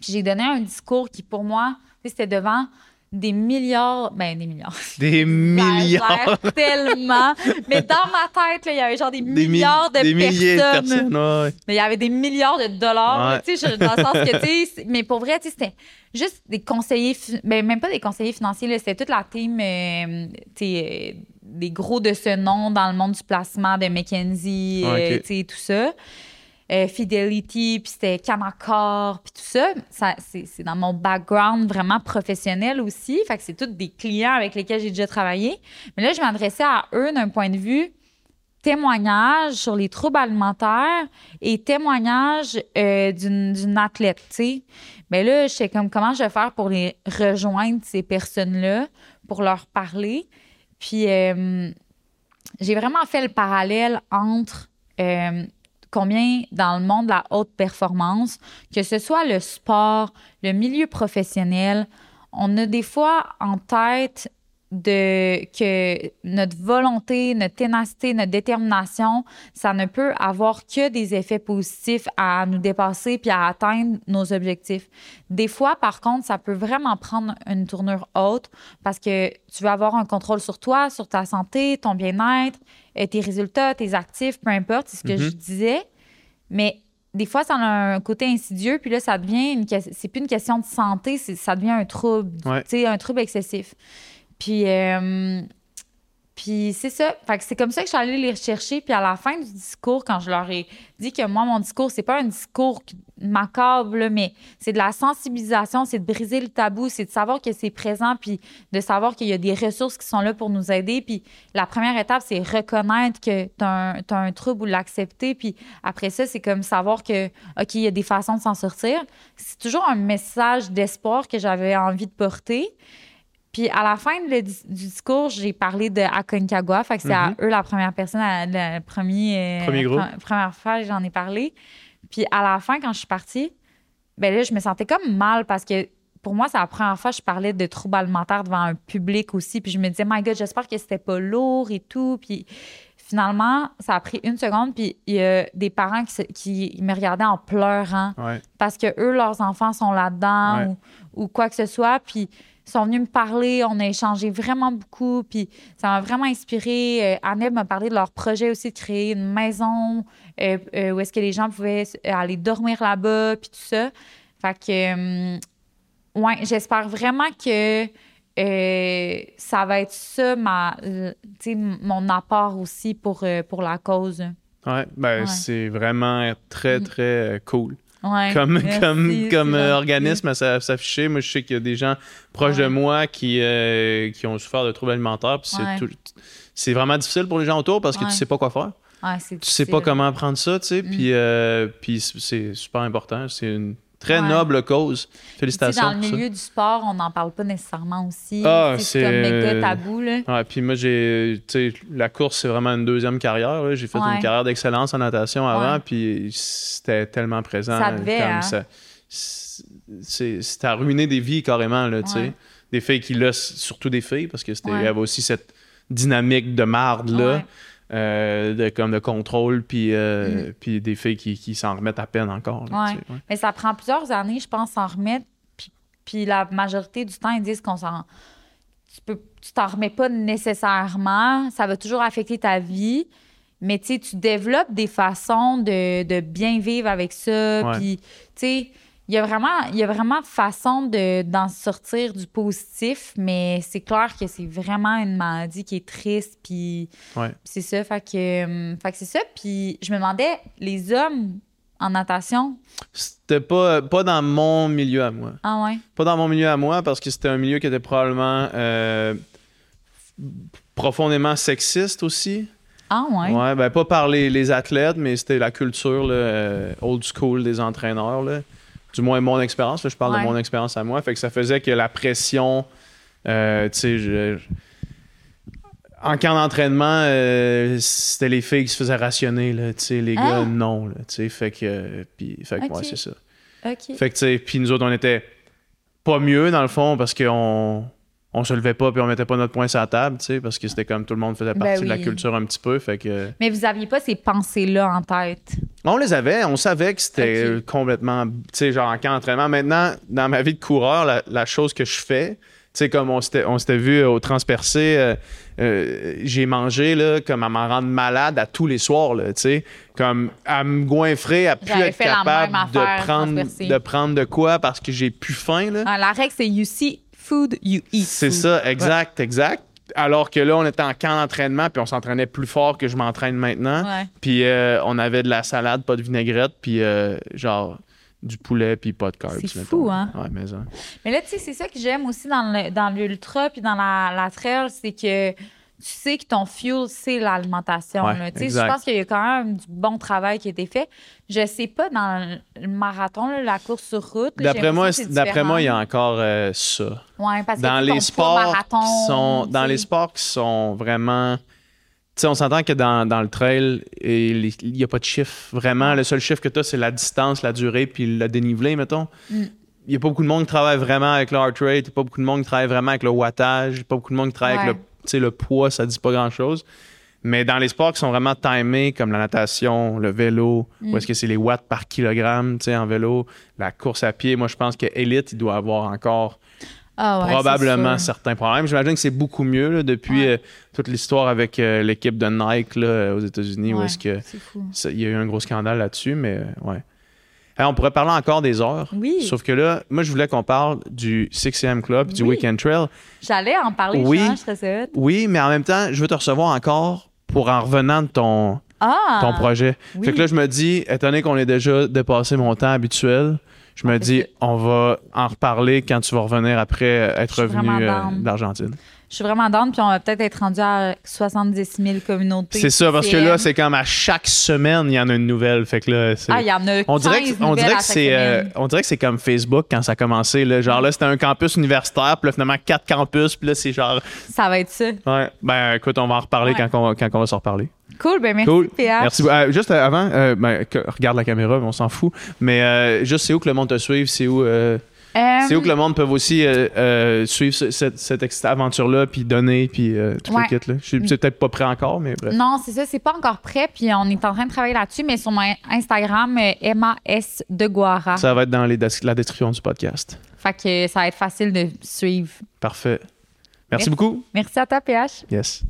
Puis j'ai donné un discours qui, pour moi, c'était devant des milliards, ben des milliards. Des milliards. tellement. Mais dans ma tête, il y avait genre des, milliards de des personnes. de personnes Mais il y avait des milliards de dollars, tu sais, dans le sens que, tu mais pour vrai, c'était juste des conseillers, ben, même pas des conseillers financiers, c'était toute la team, euh, euh, des gros de ce nom dans le monde du placement de McKenzie, euh, tu sais, tout ça. Euh, Fidelity, puis c'était Canaccord, puis tout ça. ça c'est dans mon background vraiment professionnel aussi. Fait que c'est tous des clients avec lesquels j'ai déjà travaillé. Mais là, je m'adressais à eux d'un point de vue témoignage sur les troubles alimentaires et témoignage euh, d'une athlète, tu sais. Mais là, je sais comme comment je vais faire pour les rejoindre, ces personnes-là, pour leur parler? Puis euh, j'ai vraiment fait le parallèle entre combien dans le monde de la haute performance, que ce soit le sport, le milieu professionnel, on a des fois en tête de que notre volonté, notre ténacité, notre détermination, ça ne peut avoir que des effets positifs à nous dépasser puis à atteindre nos objectifs. Des fois, par contre, ça peut vraiment prendre une tournure haute parce que tu veux avoir un contrôle sur toi, sur ta santé, ton bien-être, euh, tes résultats, tes actifs, peu importe, c'est ce que je mm-hmm. disais. Mais des fois, ça a un côté insidieux, puis là, ça devient une c'est plus une question de santé, ça devient un trouble, un trouble excessif. Puis, euh, puis c'est ça. C'est comme ça que je suis allée les rechercher. Puis à la fin du discours, quand je leur ai dit que moi, mon discours, c'est pas un discours macabre, mais c'est de la sensibilisation, c'est de briser le tabou, c'est de savoir que c'est présent, puis de savoir qu'il y a des ressources qui sont là pour nous aider. Puis la première étape, c'est reconnaître que tu as, un trouble ou l'accepter. Puis après ça, c'est comme savoir que, y a des façons de s'en sortir. C'est toujours un message d'espoir que j'avais envie de porter. Puis à la fin du discours, j'ai parlé de Aconcagua. Fait que c'est à mhm. eux la première personne, le premier, euh, premier groupe. première fois j'en ai parlé. Puis à la fin, quand je suis partie, ben là, je me sentais comme mal parce que pour moi, c'est la première fois que je parlais de troubles alimentaires devant un public aussi. Puis je me disais, my God, j'espère que c'était pas lourd et tout. Puis finalement, ça a pris une seconde. Puis il y a des parents qui, me regardaient en pleurant parce que eux, leurs enfants sont là-dedans ou, ou, quoi que ce soit. Puis sont venus me parler, on a échangé vraiment beaucoup, puis ça m'a vraiment inspiré. Euh, m'a parlé de leur projet aussi de créer une maison euh, euh, où est-ce que les gens pouvaient aller dormir là-bas, puis tout ça. Fait que, ouais, j'espère vraiment que euh, ça va être ça, ma, mon apport aussi pour, euh, pour la cause. Ouais, ben c'est vraiment très, mm. très euh, comme comme, comme organisme à s'afficher. Moi, je sais qu'il y a des gens proches de moi qui, qui ont souffert de troubles alimentaires. c'est vraiment difficile pour les gens autour parce que tu sais pas quoi faire. tu sais pas comment prendre ça, tu sais. Mm. Puis, puis c'est super important. C'est une Très noble cause. Félicitations. dans le milieu du sport, on n'en parle pas nécessairement aussi. Ah, c'est comme méga tabou. Là. Ouais, puis moi, j'ai. La course, c'est vraiment une deuxième carrière. J'ai fait une carrière d'excellence en natation avant, puis c'était tellement présent. Ça devait, comme hein? C'était à ruiner des vies carrément, là. Des filles qui laissent, surtout des filles, parce que c'était y avait aussi cette dynamique de marde, là. Euh, de, comme de contrôle, puis, euh, mm. puis des filles qui, qui s'en remettent à peine encore. Mais ça prend plusieurs années, je pense, s'en remettre. Puis, puis, la majorité du temps, ils disent qu'on s'en. Tu peux, tu t'en remets pas nécessairement. Ça va toujours affecter ta vie. Mais tu développes des façons de, de bien vivre avec ça. Puis, tu sais il y a vraiment, il y a vraiment façon de, d'en sortir du positif, mais c'est clair que c'est vraiment une maladie qui est triste, puis c'est ça, fait que, hum, fait que c'est ça. Puis je me demandais, les hommes en natation? C'était pas, pas dans mon milieu à moi. Ah ouais? Pas dans mon milieu à moi, parce que c'était un milieu qui était probablement euh, profondément sexiste aussi. Ah ouais? Ouais, ben pas par les, les athlètes, mais c'était la culture là, euh, old school des entraîneurs. Là du moins mon expérience, je parle de mon expérience à moi, fait que ça faisait que la pression, euh, tu sais, en camp d'entraînement, euh, c'était les filles qui se faisaient rationner, là, tu sais, les gars, ah! non, tu sais, fait que, puis, fait que, ouais, c'est ça. Fait que, tu sais, puis nous autres, on était pas mieux, dans le fond, parce qu'on on se levait pas puis on mettait pas notre poing sur la table, tu sais, parce que c'était comme tout le monde faisait partie ben de la culture un petit peu, fait que... Mais vous aviez pas ces pensées-là en tête? On les avait, on savait que c'était complètement, tu sais, genre en camp d'entraînement. Maintenant, dans ma vie de coureur, la, chose que je fais, tu sais, comme on s'était vu au transpercé, euh, euh, j'ai mangé, là, comme à m'en rendre malade à tous les soirs, tu sais, comme à me goinfrer, à plus être capable de prendre, de prendre de quoi parce que j'ai plus faim, là. Ah, la règle, c'est you see food, you eat. C'est ça, exact, exact. Alors que là, on était en camp d'entraînement, puis on s'entraînait plus fort que je m'entraîne maintenant. Puis euh, on avait de la salade, pas de vinaigrette, puis euh, genre du poulet, puis pas de carbs. C'est fou, hein? Ouais, mais, là, tu sais, c'est ça que j'aime aussi dans l'ultra, puis dans la, la trail, c'est que tu sais que ton fuel, c'est l'alimentation. je pense qu'il y a quand même du bon travail qui a été fait. Je sais pas dans le marathon, la course sur route. D'après moi, d'après moi, il y a encore euh, ça. Ouais, parce dans que les sports qui sont dans les sports qui sont vraiment sais, on s'entend que dans, le trail, il n'y a pas de chiffre. Vraiment, le seul chiffre que tu as, c'est la distance, la durée, puis le dénivelé, mettons. Mm. Il n'y a pas beaucoup de monde qui travaille vraiment avec le heart rate, il n'y a pas beaucoup de monde qui travaille vraiment avec le wattage, il n'y a pas beaucoup de monde qui travaille avec le le poids, ça dit pas grand-chose. Mais dans les sports qui sont vraiment timés, comme la natation, le vélo, ou mm. est-ce que c'est les watts par kilogramme en vélo, la course à pied, moi je pense que Elite, il doit avoir encore ah probablement certains problèmes. J'imagine que c'est beaucoup mieux depuis euh, toute l'histoire avec euh, l'équipe de Nike aux États-Unis, où est-ce que il y a eu un gros scandale là-dessus, mais euh, on pourrait parler encore des heures. Oui. Sauf que là, moi, je voulais qu'on parle du 6 Club, du Weekend Trail. J'allais en parler, oui. je serais Oui, mais en même temps, je veux te recevoir encore pour en revenant de ton, ah, ton projet. Fait que là, je me dis, étant donné qu'on est déjà dépassé mon temps habituel, je me dis, on va en reparler quand tu vas revenir après être revenu euh, d'Argentine. Je suis vraiment down, puis on va peut-être être rendu à 70 000 communautés. C'est ça, parce que là, c'est comme à chaque semaine, il y en a une nouvelle. Fait que là, ah, il y en a on dirait que, on dirait que c'est euh, On dirait que c'est comme Facebook quand ça a commencé. Là. Genre là, c'était un campus universitaire, puis là, finalement, quatre campus, puis là, c'est genre. Ça va être ça. Ouais. Ben, écoute, on va en reparler quand, on, quand on va s'en reparler. Cool, ben merci cool. PH. Merci. Euh, juste avant, euh, ben, regarde la caméra, on s'en fout. Mais juste, c'est où que le monde te suive? C'est où. C'est où que le monde peut aussi euh, euh, suivre cette, cette aventure-là, puis donner, puis euh, tout le kit. Là? Je suis peut-être pas prêt encore, mais bref. Non, c'est ça, c'est pas encore prêt, puis on est en train de travailler là-dessus, mais sur mon Instagram, Emma S. de Guara. Ça va être dans les la description du podcast. Fait que ça va être facile de suivre. Parfait. Merci, Merci. beaucoup. Merci à toi, PH. Yes.